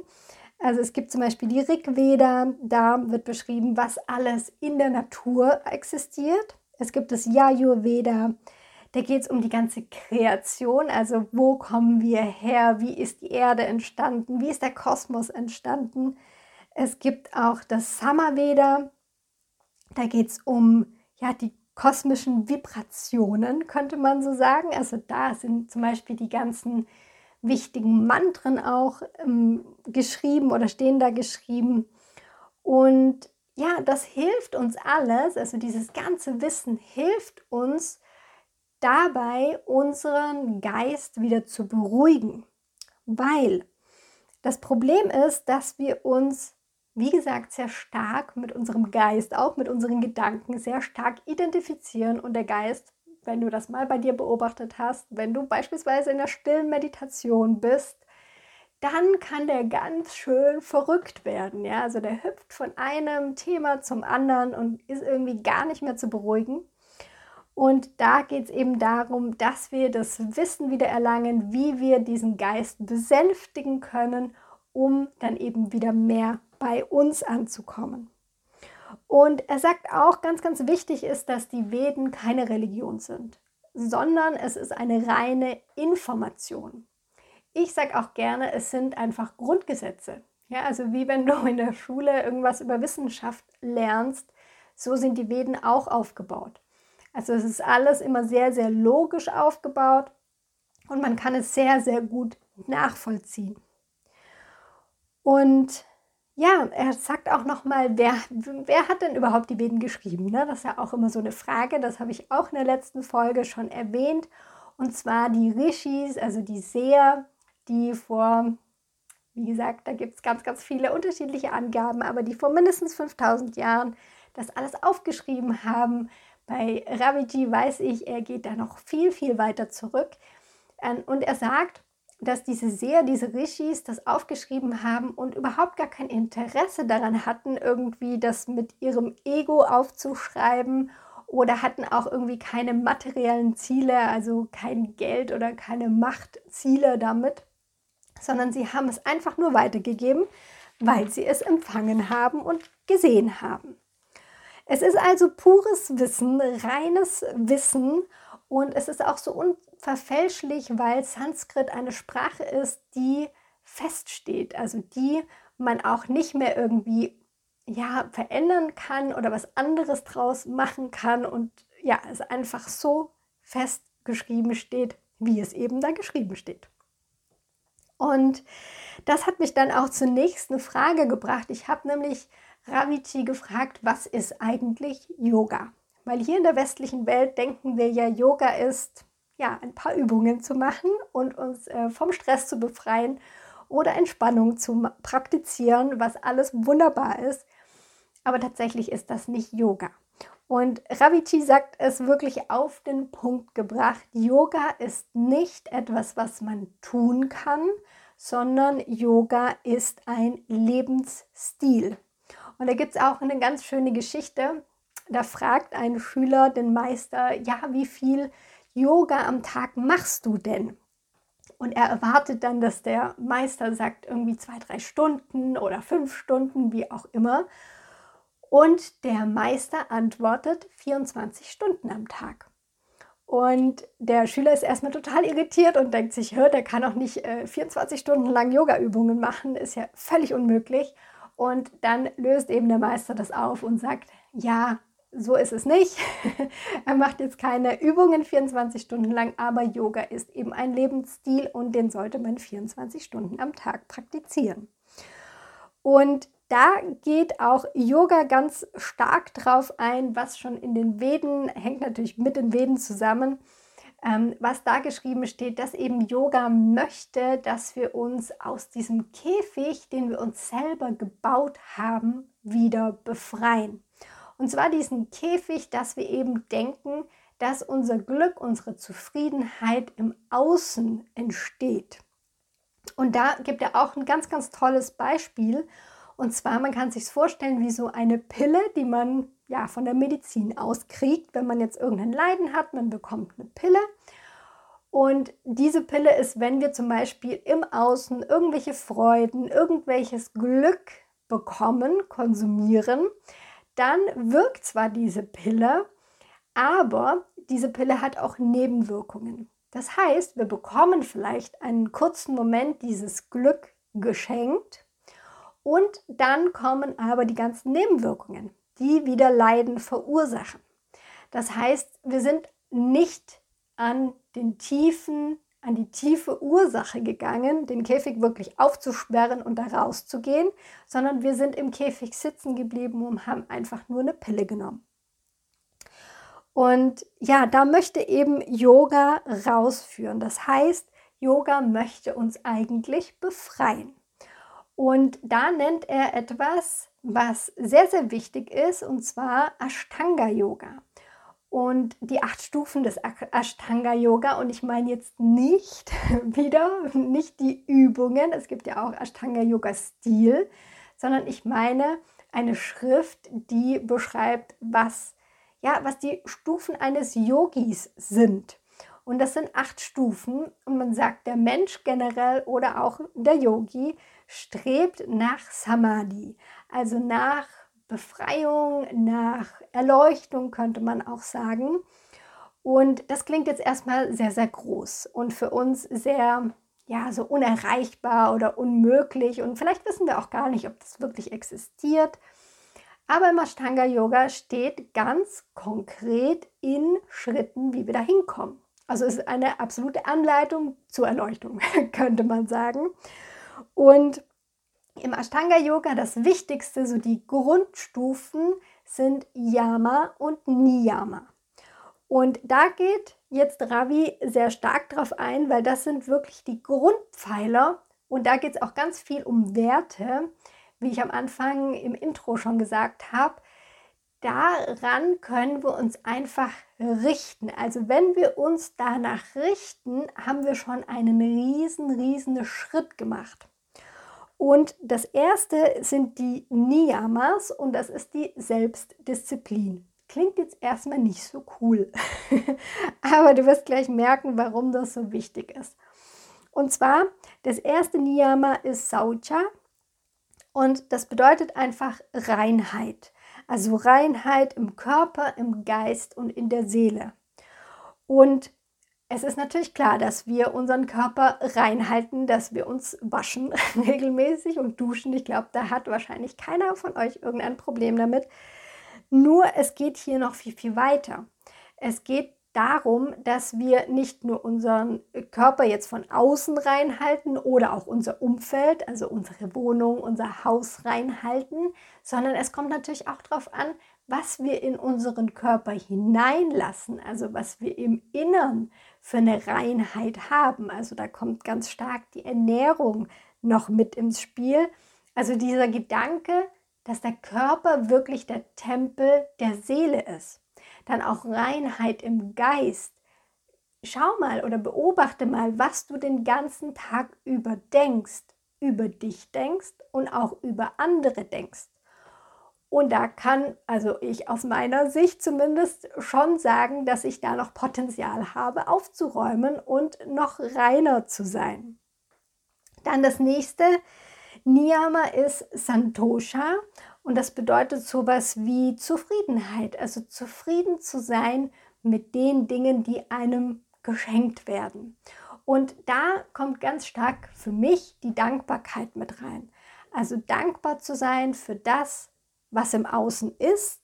Also es gibt zum Beispiel die Rig Veda, da wird beschrieben, was alles in der Natur existiert. Es gibt das Yajurveda, da geht es um die ganze Kreation, also wo kommen wir her, wie ist die Erde entstanden, wie ist der Kosmos entstanden. Es gibt auch das Samaveda, da geht es um ja, die kosmischen Vibrationen, könnte man so sagen. Also da sind zum Beispiel die ganzen wichtigen Mantren auch ähm, geschrieben oder stehen da geschrieben. Und ja, das hilft uns alles, also dieses ganze Wissen hilft uns dabei, unseren Geist wieder zu beruhigen. Weil das Problem ist, dass wir uns, wie gesagt, sehr stark mit unserem Geist, auch mit unseren Gedanken, sehr stark identifizieren und der Geist wenn du das mal bei dir beobachtet hast, wenn du beispielsweise in der stillen Meditation bist, dann kann der ganz schön verrückt werden. Ja? Also der hüpft von einem Thema zum anderen und ist irgendwie gar nicht mehr zu beruhigen. Und da geht es eben darum, dass wir das Wissen wieder erlangen, wie wir diesen Geist besänftigen können, um dann eben wieder mehr bei uns anzukommen. Und er sagt auch, ganz, ganz wichtig ist, dass die Veden keine Religion sind, sondern es ist eine reine Information. Ich sage auch gerne, es sind einfach Grundgesetze. Ja, also wie wenn du in der Schule irgendwas über Wissenschaft lernst, so sind die Veden auch aufgebaut. Also es ist alles immer sehr, sehr logisch aufgebaut und man kann es sehr, sehr gut nachvollziehen. Und ja, er sagt auch nochmal, wer, wer hat denn überhaupt die Veden geschrieben? Ne? Das ist ja auch immer so eine Frage, das habe ich auch in der letzten Folge schon erwähnt. Und zwar die Rishis, also die Seher, die vor, wie gesagt, da gibt es ganz, ganz viele unterschiedliche Angaben, aber die vor mindestens 5000 Jahren das alles aufgeschrieben haben. Bei Raviji weiß ich, er geht da noch viel, viel weiter zurück. Ähm, und er sagt, dass diese Seher, diese Rishis das aufgeschrieben haben und überhaupt gar kein Interesse daran hatten, irgendwie das mit ihrem Ego aufzuschreiben oder hatten auch irgendwie keine materiellen Ziele, also kein Geld oder keine Machtziele damit, sondern sie haben es einfach nur weitergegeben, weil sie es empfangen haben und gesehen haben. Es ist also pures Wissen, reines Wissen und es ist auch so unverfälschlich, weil Sanskrit eine Sprache ist, die feststeht, also die man auch nicht mehr irgendwie ja, verändern kann oder was anderes draus machen kann und ja, es einfach so festgeschrieben steht, wie es eben da geschrieben steht. Und das hat mich dann auch zur nächsten Frage gebracht. Ich habe nämlich Raviti gefragt, was ist eigentlich Yoga? Weil hier in der westlichen Welt denken wir ja, Yoga ist ja ein paar Übungen zu machen und uns äh, vom Stress zu befreien oder Entspannung zu praktizieren, was alles wunderbar ist. Aber tatsächlich ist das nicht Yoga. Und Raviti sagt es wirklich auf den Punkt gebracht. Yoga ist nicht etwas, was man tun kann, sondern Yoga ist ein Lebensstil. Und da gibt es auch eine ganz schöne Geschichte. Da fragt ein Schüler den Meister, ja, wie viel Yoga am Tag machst du denn? Und er erwartet dann, dass der Meister sagt, irgendwie zwei, drei Stunden oder fünf Stunden, wie auch immer. Und der Meister antwortet 24 Stunden am Tag. Und der Schüler ist erstmal total irritiert und denkt sich, hör, der kann auch nicht äh, 24 Stunden lang Yoga-Übungen machen, ist ja völlig unmöglich. Und dann löst eben der Meister das auf und sagt, ja, so ist es nicht. er macht jetzt keine Übungen 24 Stunden lang, aber Yoga ist eben ein Lebensstil und den sollte man 24 Stunden am Tag praktizieren. Und da geht auch Yoga ganz stark drauf ein, was schon in den Veden, hängt natürlich mit den Veden zusammen, ähm, was da geschrieben steht, dass eben Yoga möchte, dass wir uns aus diesem Käfig, den wir uns selber gebaut haben, wieder befreien. Und zwar diesen Käfig, dass wir eben denken, dass unser Glück, unsere Zufriedenheit im Außen entsteht. Und da gibt er auch ein ganz, ganz tolles Beispiel. Und zwar, man kann sich vorstellen wie so eine Pille, die man ja von der Medizin auskriegt, wenn man jetzt irgendein Leiden hat, man bekommt eine Pille. Und diese Pille ist, wenn wir zum Beispiel im Außen irgendwelche Freuden, irgendwelches Glück bekommen, konsumieren, dann wirkt zwar diese Pille, aber diese Pille hat auch Nebenwirkungen. Das heißt, wir bekommen vielleicht einen kurzen Moment dieses Glück geschenkt und dann kommen aber die ganzen Nebenwirkungen, die wieder Leiden verursachen. Das heißt, wir sind nicht an den tiefen an die tiefe Ursache gegangen, den Käfig wirklich aufzusperren und da rauszugehen, sondern wir sind im Käfig sitzen geblieben und haben einfach nur eine Pille genommen. Und ja, da möchte eben Yoga rausführen. Das heißt, Yoga möchte uns eigentlich befreien. Und da nennt er etwas, was sehr, sehr wichtig ist, und zwar Ashtanga Yoga und die acht Stufen des Ashtanga Yoga. Und ich meine jetzt nicht wieder, nicht die Übungen, es gibt ja auch Ashtanga Yoga Stil, sondern ich meine eine Schrift, die beschreibt, was, ja, was die Stufen eines Yogis sind. Und das sind acht Stufen. Und man sagt, der Mensch generell oder auch der Yogi strebt nach Samadhi, also nach Befreiung, nach Erleuchtung könnte man auch sagen. Und das klingt jetzt erstmal sehr, sehr groß und für uns sehr, ja, so unerreichbar oder unmöglich. Und vielleicht wissen wir auch gar nicht, ob das wirklich existiert. Aber im Ashtanga Yoga steht ganz konkret in Schritten, wie wir da hinkommen. Also es ist eine absolute Anleitung zur Erleuchtung, könnte man sagen. Und im Ashtanga Yoga das Wichtigste, so die Grundstufen sind Yama und Niyama. Und da geht jetzt Ravi sehr stark drauf ein, weil das sind wirklich die Grundpfeiler und da geht es auch ganz viel um Werte, wie ich am Anfang im Intro schon gesagt habe. Daran können wir uns einfach richten. Also wenn wir uns danach richten, haben wir schon einen riesen, riesen Schritt gemacht. Und das erste sind die Niyamas und das ist die Selbstdisziplin. Klingt jetzt erstmal nicht so cool, aber du wirst gleich merken, warum das so wichtig ist. Und zwar, das erste Niyama ist Saucha und das bedeutet einfach Reinheit. Also Reinheit im Körper, im Geist und in der Seele. Und es ist natürlich klar, dass wir unseren Körper reinhalten, dass wir uns waschen regelmäßig und duschen. Ich glaube, da hat wahrscheinlich keiner von euch irgendein Problem damit. Nur es geht hier noch viel, viel weiter. Es geht darum, dass wir nicht nur unseren Körper jetzt von außen reinhalten oder auch unser Umfeld, also unsere Wohnung, unser Haus reinhalten, sondern es kommt natürlich auch darauf an, was wir in unseren Körper hineinlassen, also was wir im Innern für eine Reinheit haben. Also da kommt ganz stark die Ernährung noch mit ins Spiel. Also dieser Gedanke, dass der Körper wirklich der Tempel der Seele ist. Dann auch Reinheit im Geist. Schau mal oder beobachte mal, was du den ganzen Tag über denkst, über dich denkst und auch über andere denkst. Und da kann, also ich aus meiner Sicht zumindest schon sagen, dass ich da noch Potenzial habe, aufzuräumen und noch reiner zu sein. Dann das nächste Niyama ist Santosha und das bedeutet sowas wie Zufriedenheit, also zufrieden zu sein mit den Dingen, die einem geschenkt werden. Und da kommt ganz stark für mich die Dankbarkeit mit rein. Also dankbar zu sein für das, was im Außen ist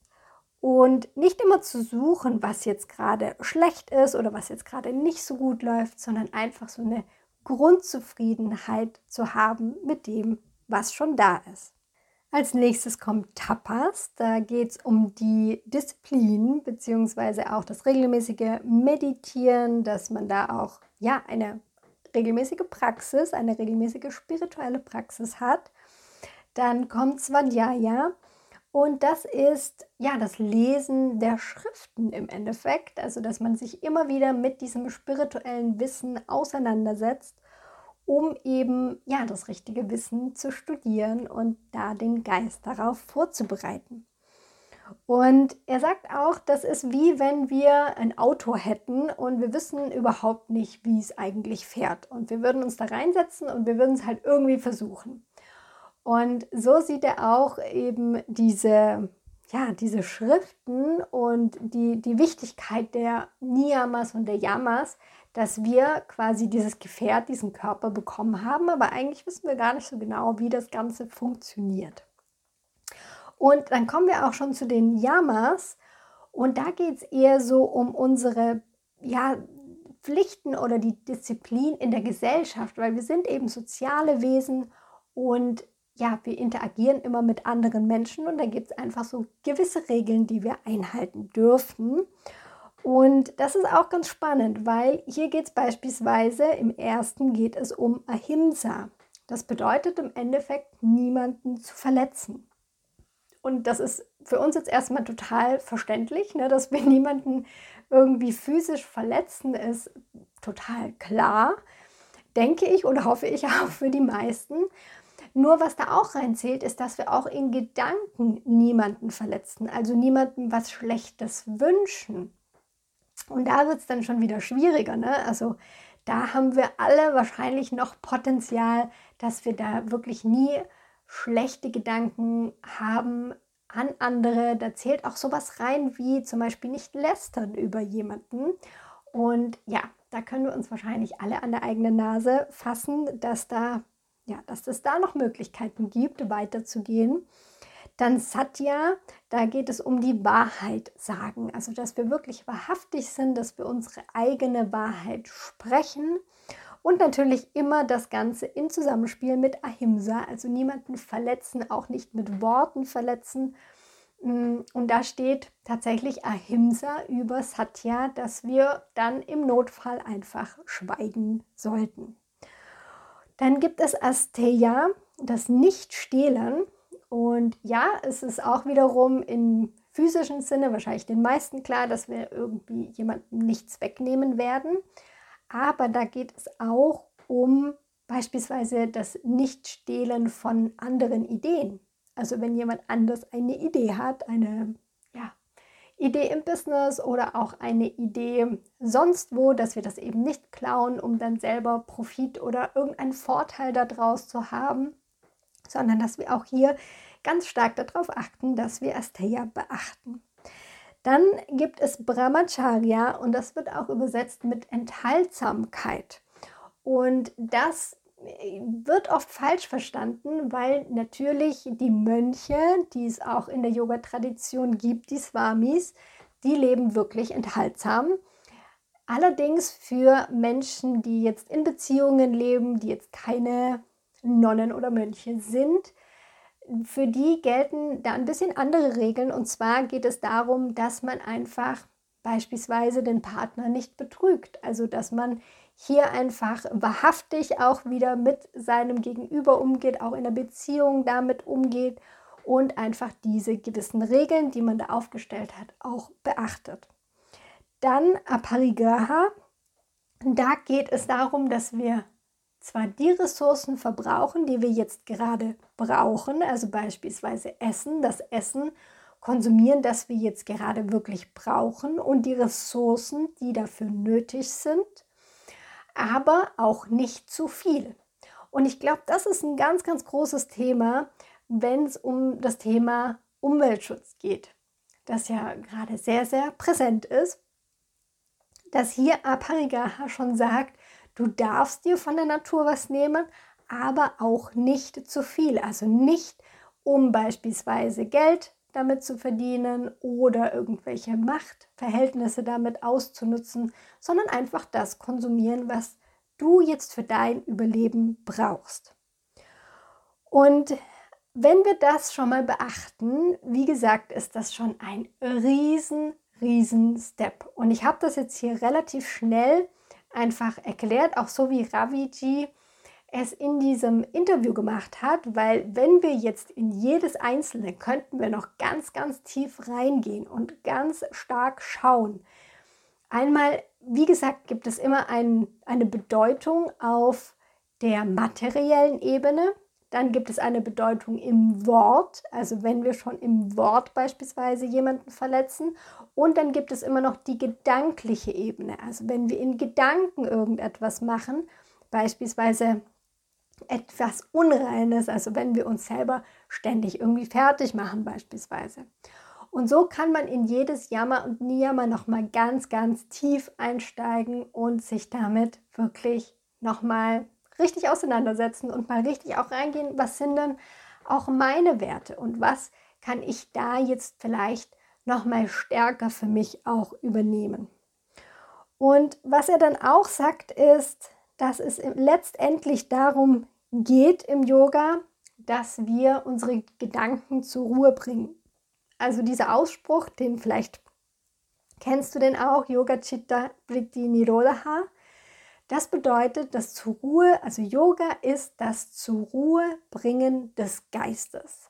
und nicht immer zu suchen, was jetzt gerade schlecht ist oder was jetzt gerade nicht so gut läuft, sondern einfach so eine Grundzufriedenheit zu haben mit dem, was schon da ist. Als nächstes kommt Tapas. Da geht es um die Disziplin beziehungsweise auch das regelmäßige Meditieren, dass man da auch ja eine regelmäßige Praxis, eine regelmäßige spirituelle Praxis hat. Dann kommt Svadhyaya und das ist ja das Lesen der Schriften im Endeffekt, also dass man sich immer wieder mit diesem spirituellen Wissen auseinandersetzt um eben ja das richtige Wissen zu studieren und da den Geist darauf vorzubereiten. Und er sagt auch, das ist wie wenn wir ein Auto hätten und wir wissen überhaupt nicht, wie es eigentlich fährt. Und wir würden uns da reinsetzen und wir würden es halt irgendwie versuchen. Und so sieht er auch eben diese, ja, diese Schriften und die, die Wichtigkeit der Niyamas und der Yamas, dass wir quasi dieses Gefährt, diesen Körper bekommen haben, aber eigentlich wissen wir gar nicht so genau, wie das Ganze funktioniert. Und dann kommen wir auch schon zu den Yamas. Und da geht es eher so um unsere ja, Pflichten oder die Disziplin in der Gesellschaft, weil wir sind eben soziale Wesen und ja, wir interagieren immer mit anderen Menschen und da gibt es einfach so gewisse Regeln, die wir einhalten dürfen. Und das ist auch ganz spannend, weil hier geht es beispielsweise, im ersten geht es um Ahimsa. Das bedeutet im Endeffekt, niemanden zu verletzen. Und das ist für uns jetzt erstmal total verständlich, ne, dass wir niemanden irgendwie physisch verletzen, ist total klar, denke ich oder hoffe ich auch für die meisten. Nur was da auch reinzählt, ist, dass wir auch in Gedanken niemanden verletzen, also niemandem was Schlechtes wünschen. Und da wird es dann schon wieder schwieriger. Ne? Also da haben wir alle wahrscheinlich noch Potenzial, dass wir da wirklich nie schlechte Gedanken haben an andere. Da zählt auch sowas rein wie zum Beispiel nicht lästern über jemanden. Und ja, da können wir uns wahrscheinlich alle an der eigenen Nase fassen, dass da ja, dass es da noch Möglichkeiten gibt, weiterzugehen. Dann Satya, da geht es um die Wahrheit sagen, also dass wir wirklich wahrhaftig sind, dass wir unsere eigene Wahrheit sprechen und natürlich immer das Ganze in Zusammenspiel mit Ahimsa, also niemanden verletzen, auch nicht mit Worten verletzen. Mm, und da steht tatsächlich Ahimsa über Satya, dass wir dann im Notfall einfach schweigen sollten. Dann gibt es Asteya, das Nicht-Stehlen. Und ja, es ist auch wiederum im physischen Sinne wahrscheinlich den meisten klar, dass wir irgendwie jemandem nichts wegnehmen werden. Aber da geht es auch um beispielsweise das Nichtstehlen von anderen Ideen. Also wenn jemand anders eine Idee hat, eine Idee im Business oder auch eine Idee sonst wo, dass wir das eben nicht klauen, um dann selber Profit oder irgendeinen Vorteil daraus zu haben, sondern dass wir auch hier ganz stark darauf achten, dass wir Asteya beachten. Dann gibt es Brahmacharya und das wird auch übersetzt mit Enthaltsamkeit. Und das wird oft falsch verstanden, weil natürlich die Mönche, die es auch in der Yoga-Tradition gibt, die Swamis, die leben wirklich enthaltsam. Allerdings für Menschen, die jetzt in Beziehungen leben, die jetzt keine Nonnen oder Mönche sind. Für die gelten da ein bisschen andere Regeln. Und zwar geht es darum, dass man einfach beispielsweise den Partner nicht betrügt. Also dass man hier einfach wahrhaftig auch wieder mit seinem Gegenüber umgeht, auch in der Beziehung damit umgeht und einfach diese gewissen Regeln, die man da aufgestellt hat, auch beachtet. Dann Aparigraha. Da geht es darum, dass wir zwar die Ressourcen verbrauchen, die wir jetzt gerade brauchen, also beispielsweise Essen, das Essen konsumieren, das wir jetzt gerade wirklich brauchen und die Ressourcen, die dafür nötig sind, aber auch nicht zu viel. Und ich glaube, das ist ein ganz, ganz großes Thema, wenn es um das Thema Umweltschutz geht, das ja gerade sehr, sehr präsent ist, dass hier Aparigaha schon sagt, Du darfst dir von der Natur was nehmen, aber auch nicht zu viel. Also nicht, um beispielsweise Geld damit zu verdienen oder irgendwelche Machtverhältnisse damit auszunutzen, sondern einfach das konsumieren, was du jetzt für dein Überleben brauchst. Und wenn wir das schon mal beachten, wie gesagt, ist das schon ein riesen, riesen Step. Und ich habe das jetzt hier relativ schnell einfach erklärt, auch so wie Raviji es in diesem Interview gemacht hat, weil wenn wir jetzt in jedes Einzelne könnten wir noch ganz, ganz tief reingehen und ganz stark schauen. Einmal, wie gesagt, gibt es immer ein, eine Bedeutung auf der materiellen Ebene. Dann gibt es eine Bedeutung im Wort, also wenn wir schon im Wort beispielsweise jemanden verletzen. Und dann gibt es immer noch die gedankliche Ebene, also wenn wir in Gedanken irgendetwas machen, beispielsweise etwas Unreines, also wenn wir uns selber ständig irgendwie fertig machen beispielsweise. Und so kann man in jedes Jammer und Niyama nochmal ganz, ganz tief einsteigen und sich damit wirklich nochmal richtig auseinandersetzen und mal richtig auch reingehen, was sind denn auch meine Werte und was kann ich da jetzt vielleicht nochmal stärker für mich auch übernehmen. Und was er dann auch sagt, ist, dass es letztendlich darum geht im Yoga, dass wir unsere Gedanken zur Ruhe bringen. Also dieser Ausspruch, den vielleicht kennst du den auch, Yoga Chitta Vritti Nirodha. Das bedeutet, dass zur Ruhe, also Yoga ist das zur Ruhe bringen des Geistes.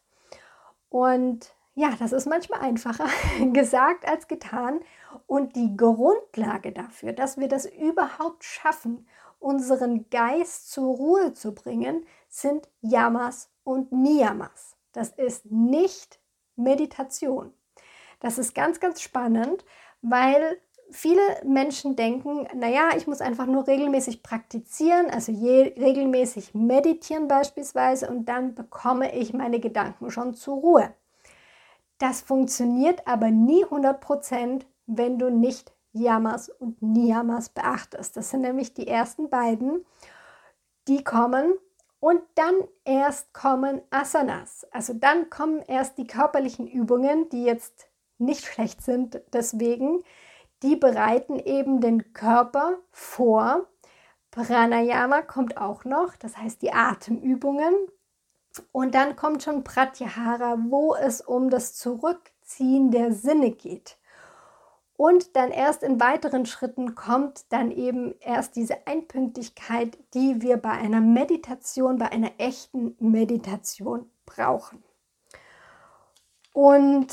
Und ja, das ist manchmal einfacher gesagt als getan. Und die Grundlage dafür, dass wir das überhaupt schaffen unseren Geist zur Ruhe zu bringen, sind Yamas und Niyamas. Das ist nicht Meditation. Das ist ganz, ganz spannend, weil viele Menschen denken, naja, ich muss einfach nur regelmäßig praktizieren, also je, regelmäßig meditieren beispielsweise und dann bekomme ich meine Gedanken schon zur Ruhe. Das funktioniert aber nie 100%, wenn du nicht Yamas und Niyamas beachtest. Das sind nämlich die ersten beiden, die kommen und dann erst kommen Asanas. Also dann kommen erst die körperlichen Übungen, die jetzt nicht schlecht sind deswegen. Die bereiten eben den Körper vor. Pranayama kommt auch noch, das heißt die Atemübungen. Und dann kommt schon Pratyahara, wo es um das Zurückziehen der Sinne geht. Und dann erst in weiteren Schritten kommt dann eben erst diese Einpünktigkeit, die wir bei einer Meditation, bei einer echten Meditation brauchen. Und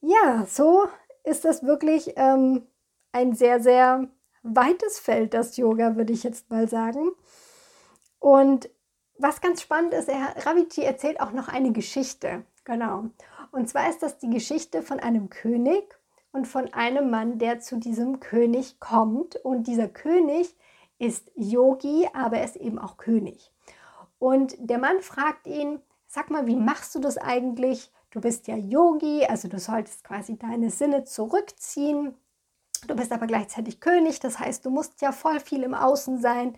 ja, so ist das wirklich ähm, ein sehr, sehr weites Feld, das Yoga, würde ich jetzt mal sagen. Und was ganz spannend ist, er, Raviji erzählt auch noch eine Geschichte. Genau. Und zwar ist das die Geschichte von einem König und von einem Mann, der zu diesem König kommt. Und dieser König ist Yogi, aber er ist eben auch König. Und der Mann fragt ihn, sag mal, wie machst du das eigentlich? Du bist ja Yogi, also du solltest quasi deine Sinne zurückziehen. Du bist aber gleichzeitig König, das heißt, du musst ja voll viel im Außen sein.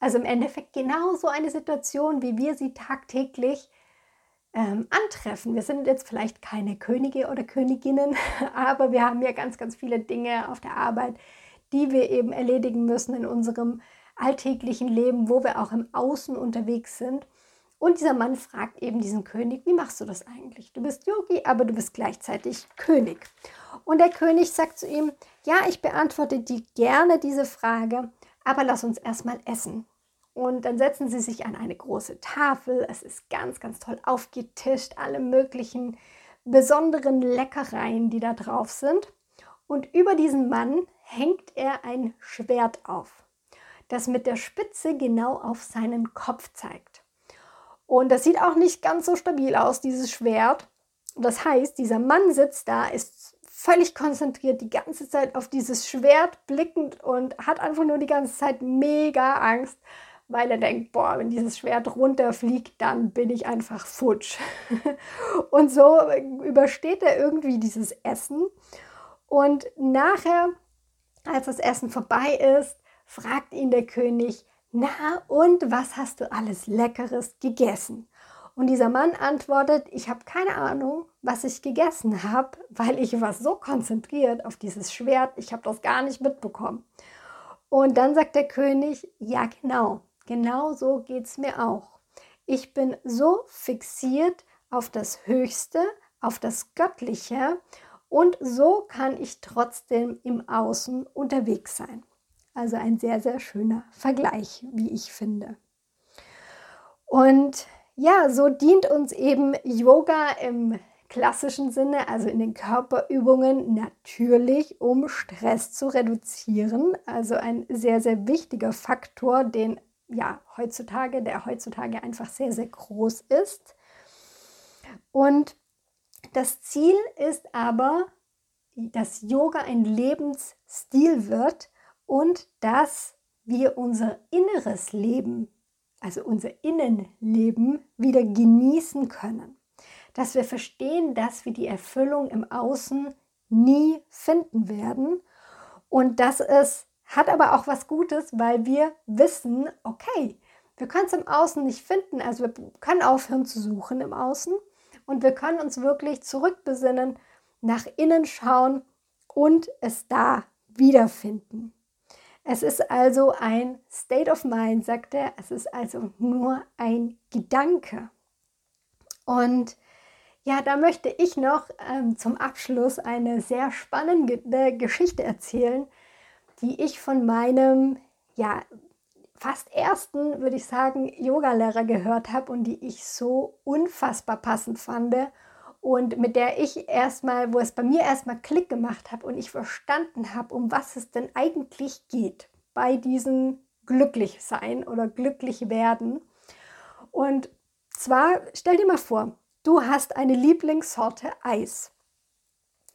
Also im Endeffekt genau so eine Situation, wie wir sie tagtäglich ähm, antreffen. Wir sind jetzt vielleicht keine Könige oder Königinnen, aber wir haben ja ganz, ganz viele Dinge auf der Arbeit, die wir eben erledigen müssen in unserem alltäglichen Leben, wo wir auch im Außen unterwegs sind. Und dieser Mann fragt eben diesen König, wie machst du das eigentlich? Du bist Yogi, aber du bist gleichzeitig König. Und der König sagt zu ihm, ja, ich beantworte dir gerne diese Frage, aber lass uns erstmal essen. Und dann setzen sie sich an eine große Tafel. Es ist ganz, ganz toll aufgetischt, alle möglichen besonderen Leckereien, die da drauf sind. Und über diesen Mann hängt er ein Schwert auf, das mit der Spitze genau auf seinen Kopf zeigt. Und das sieht auch nicht ganz so stabil aus, dieses Schwert. Das heißt, dieser Mann sitzt da, ist völlig konzentriert, die ganze Zeit auf dieses Schwert blickend und hat einfach nur die ganze Zeit mega Angst, weil er denkt, boah, wenn dieses Schwert runterfliegt, dann bin ich einfach futsch. und so übersteht er irgendwie dieses Essen. Und nachher, als das Essen vorbei ist, fragt ihn der König, na und was hast du alles Leckeres gegessen? Und dieser Mann antwortet, ich habe keine Ahnung, was ich gegessen habe, weil ich war so konzentriert auf dieses Schwert, ich habe das gar nicht mitbekommen. Und dann sagt der König, ja genau, Genau so geht es mir auch. Ich bin so fixiert auf das Höchste, auf das Göttliche und so kann ich trotzdem im Außen unterwegs sein. Also ein sehr, sehr schöner Vergleich, wie ich finde. Und ja, so dient uns eben Yoga im klassischen Sinne, also in den Körperübungen, natürlich, um Stress zu reduzieren. Also ein sehr, sehr wichtiger Faktor, den ja heutzutage, der heutzutage einfach sehr, sehr groß ist. Und das Ziel ist aber, dass Yoga ein Lebensstil wird und dass wir unser inneres Leben, also unser Innenleben, wieder genießen können. Dass wir verstehen, dass wir die Erfüllung im Außen nie finden werden und dass es hat aber auch was Gutes, weil wir wissen, okay, wir können es im Außen nicht finden, also wir können aufhören zu suchen im Außen und wir können uns wirklich zurückbesinnen, nach innen schauen und es da wiederfinden. Es ist also ein State of Mind, sagt er. Es ist also nur ein Gedanke. Und ja, da möchte ich noch ähm, zum Abschluss eine sehr spannende Geschichte erzählen, die ich von meinem ja, fast ersten, würde ich sagen, Yogalehrer gehört habe und die ich so unfassbar passend fand und mit der ich erstmal, wo es bei mir erstmal Klick gemacht habe und ich verstanden habe, um was es denn eigentlich geht bei diesem Glücklichsein oder glücklich werden. Und zwar, stell dir mal vor, du hast eine Lieblingssorte Eis.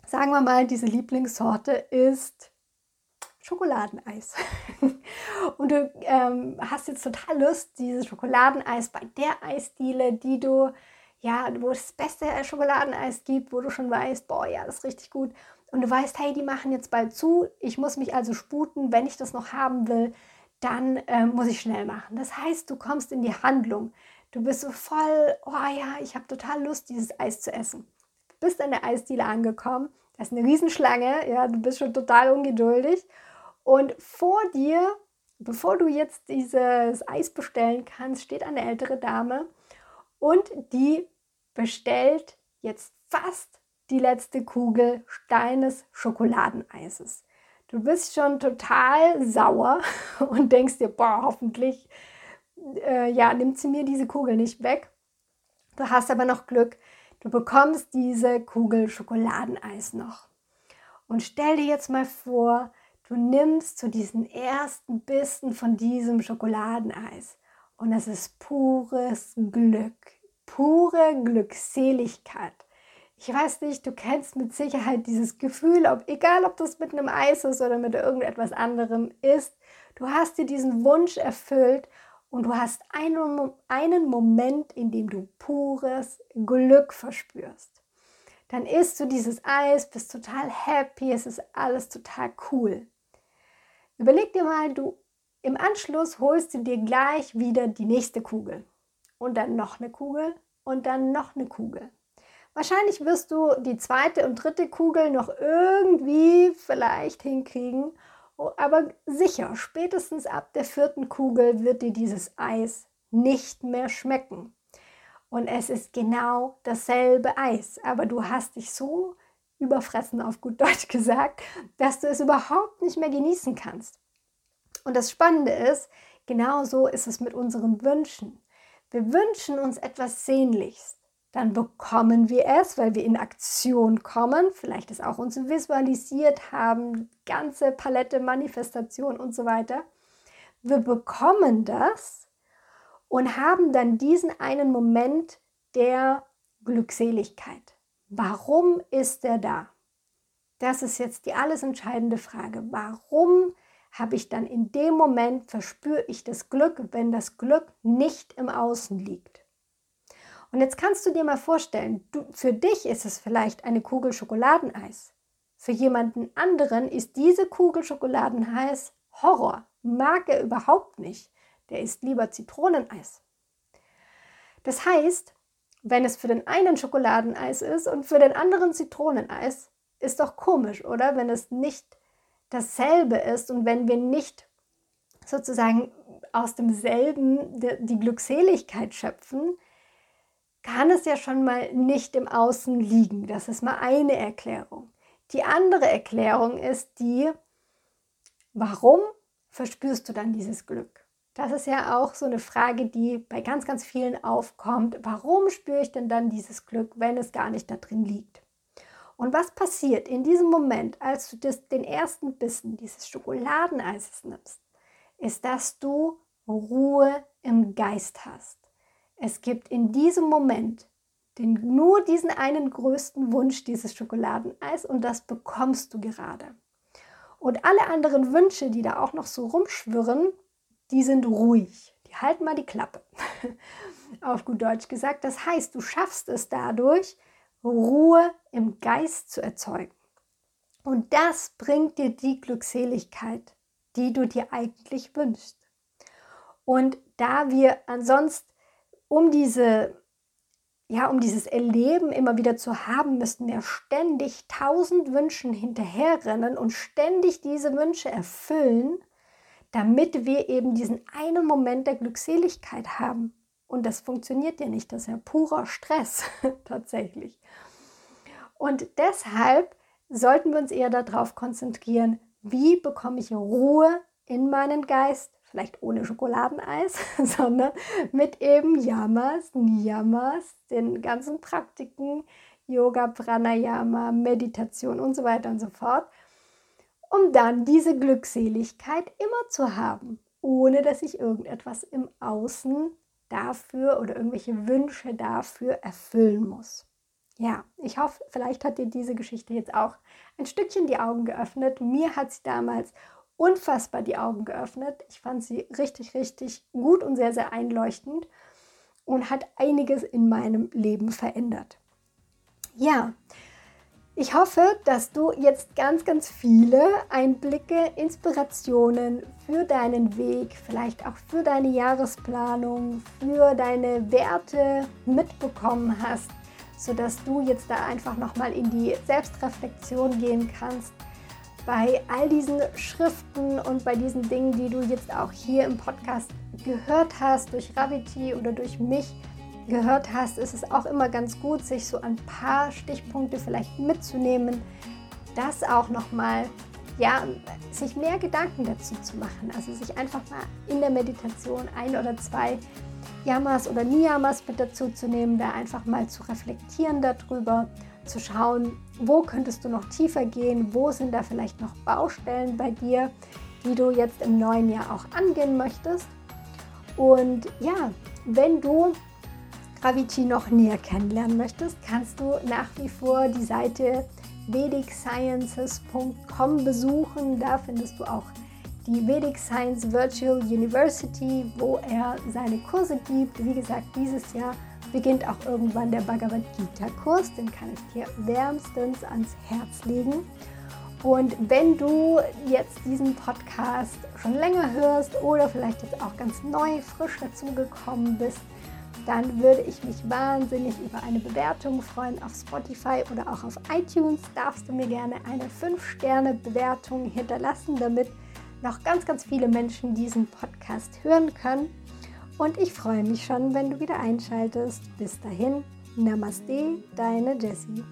Sagen wir mal, diese Lieblingssorte ist Schokoladeneis. und du ähm, hast jetzt total Lust, dieses Schokoladeneis bei der Eisdiele, die du, ja, wo es das beste Schokoladeneis gibt, wo du schon weißt, boah, ja, das ist richtig gut. Und du weißt, hey, die machen jetzt bald zu, ich muss mich also sputen, wenn ich das noch haben will, dann ähm, muss ich schnell machen. Das heißt, du kommst in die Handlung. Du bist so voll, oh ja, ich habe total Lust, dieses Eis zu essen. Du bist an der Eisdiele angekommen, da ist eine Riesenschlange, ja, du bist schon total ungeduldig und vor dir, bevor du jetzt dieses Eis bestellen kannst, steht eine ältere Dame und die bestellt jetzt fast die letzte Kugel deines Schokoladeneises. Du bist schon total sauer und denkst dir, boah, hoffentlich äh, ja, nimmt sie mir diese Kugel nicht weg. Du hast aber noch Glück, du bekommst diese Kugel Schokoladeneis noch. Und stell dir jetzt mal vor, Du nimmst zu diesen ersten Bissen von diesem Schokoladeneis und es ist pures Glück, pure Glückseligkeit. Ich weiß nicht, du kennst mit Sicherheit dieses Gefühl, ob, egal ob das mit einem Eis ist oder mit irgendetwas anderem ist, du hast dir diesen Wunsch erfüllt und du hast einen, einen Moment, in dem du pures Glück verspürst. Dann isst du dieses Eis, bist total happy, es ist alles total cool. Überleg dir mal, du im Anschluss holst du dir gleich wieder die nächste Kugel und dann noch eine Kugel und dann noch eine Kugel. Wahrscheinlich wirst du die zweite und dritte Kugel noch irgendwie vielleicht hinkriegen, aber sicher, spätestens ab der vierten Kugel wird dir dieses Eis nicht mehr schmecken. Und es ist genau dasselbe Eis, aber du hast dich so überfressen, auf gut Deutsch gesagt, dass du es überhaupt nicht mehr genießen kannst. Und das Spannende ist, genau so ist es mit unseren Wünschen. Wir wünschen uns etwas sehnlichst. Dann bekommen wir es, weil wir in Aktion kommen, vielleicht es auch uns visualisiert haben, ganze Palette, Manifestation und so weiter. Wir bekommen das und haben dann diesen einen Moment der Glückseligkeit. Warum ist er da? Das ist jetzt die alles entscheidende Frage. Warum habe ich dann in dem Moment, verspüre ich das Glück, wenn das Glück nicht im Außen liegt? Und jetzt kannst du dir mal vorstellen, du, für dich ist es vielleicht eine Kugel Schokoladeneis. Für jemanden anderen ist diese Kugel Schokoladeneis Horror. Mag er überhaupt nicht. Der isst lieber Zitroneneis. Das heißt, wenn es für den einen Schokoladeneis ist und für den anderen Zitroneneis, ist doch komisch, oder? Wenn es nicht dasselbe ist und wenn wir nicht sozusagen aus demselben die Glückseligkeit schöpfen, kann es ja schon mal nicht im Außen liegen. Das ist mal eine Erklärung. Die andere Erklärung ist die, warum verspürst du dann dieses Glück? Das ist ja auch so eine Frage, die bei ganz, ganz vielen aufkommt. Warum spüre ich denn dann dieses Glück, wenn es gar nicht da drin liegt? Und was passiert in diesem Moment, als du das, den ersten Bissen dieses Schokoladeneises nimmst, ist, dass du Ruhe im Geist hast. Es gibt in diesem Moment den, nur diesen einen größten Wunsch, dieses Schokoladeneis, und das bekommst du gerade. Und alle anderen Wünsche, die da auch noch so rumschwirren, die sind ruhig. Die halten mal die Klappe. Auf gut Deutsch gesagt. Das heißt, du schaffst es dadurch, Ruhe im Geist zu erzeugen. Und das bringt dir die Glückseligkeit, die du dir eigentlich wünschst. Und da wir ansonsten um diese ja, um dieses Erleben immer wieder zu haben, müssten wir ständig tausend Wünschen hinterherrennen und ständig diese Wünsche erfüllen, damit wir eben diesen einen Moment der Glückseligkeit haben. Und das funktioniert ja nicht, das ist ja purer Stress tatsächlich. Und deshalb sollten wir uns eher darauf konzentrieren, wie bekomme ich Ruhe in meinen Geist, vielleicht ohne Schokoladeneis, sondern mit eben Yamas, Niyamas, den ganzen Praktiken, Yoga, Pranayama, Meditation und so weiter und so fort, um dann diese Glückseligkeit immer zu haben, ohne dass ich irgendetwas im Außen dafür oder irgendwelche Wünsche dafür erfüllen muss. Ja, ich hoffe, vielleicht hat dir diese Geschichte jetzt auch ein Stückchen die Augen geöffnet. Mir hat sie damals unfassbar die Augen geöffnet. Ich fand sie richtig, richtig gut und sehr, sehr einleuchtend und hat einiges in meinem Leben verändert. Ja, ich hoffe, dass du jetzt ganz, ganz viele Einblicke, Inspirationen für deinen Weg, vielleicht auch für deine Jahresplanung, für deine Werte mitbekommen hast, sodass du jetzt da einfach nochmal in die Selbstreflexion gehen kannst bei all diesen Schriften und bei diesen Dingen, die du jetzt auch hier im Podcast gehört hast, durch Raviti oder durch mich gehört hast, ist es auch immer ganz gut, sich so ein paar Stichpunkte vielleicht mitzunehmen, das auch nochmal, ja, sich mehr Gedanken dazu zu machen. Also sich einfach mal in der Meditation ein oder zwei Yamas oder Niyamas mit dazu zu nehmen, da einfach mal zu reflektieren darüber zu schauen, wo könntest du noch tiefer gehen, wo sind da vielleicht noch Baustellen bei dir, die du jetzt im neuen Jahr auch angehen möchtest. Und ja, wenn du Gravity noch näher kennenlernen möchtest, kannst du nach wie vor die Seite vedicsciences.com besuchen. Da findest du auch die Vedic Science Virtual University, wo er seine Kurse gibt. Wie gesagt, dieses Jahr beginnt auch irgendwann der Bhagavad Gita Kurs, den kann ich dir wärmstens ans Herz legen. Und wenn du jetzt diesen Podcast schon länger hörst oder vielleicht jetzt auch ganz neu, frisch dazugekommen bist, dann würde ich mich wahnsinnig über eine Bewertung freuen auf Spotify oder auch auf iTunes. Darfst du mir gerne eine 5-Sterne-Bewertung hinterlassen, damit noch ganz, ganz viele Menschen diesen Podcast hören können. Und ich freue mich schon, wenn du wieder einschaltest. Bis dahin, Namaste, deine Jessie.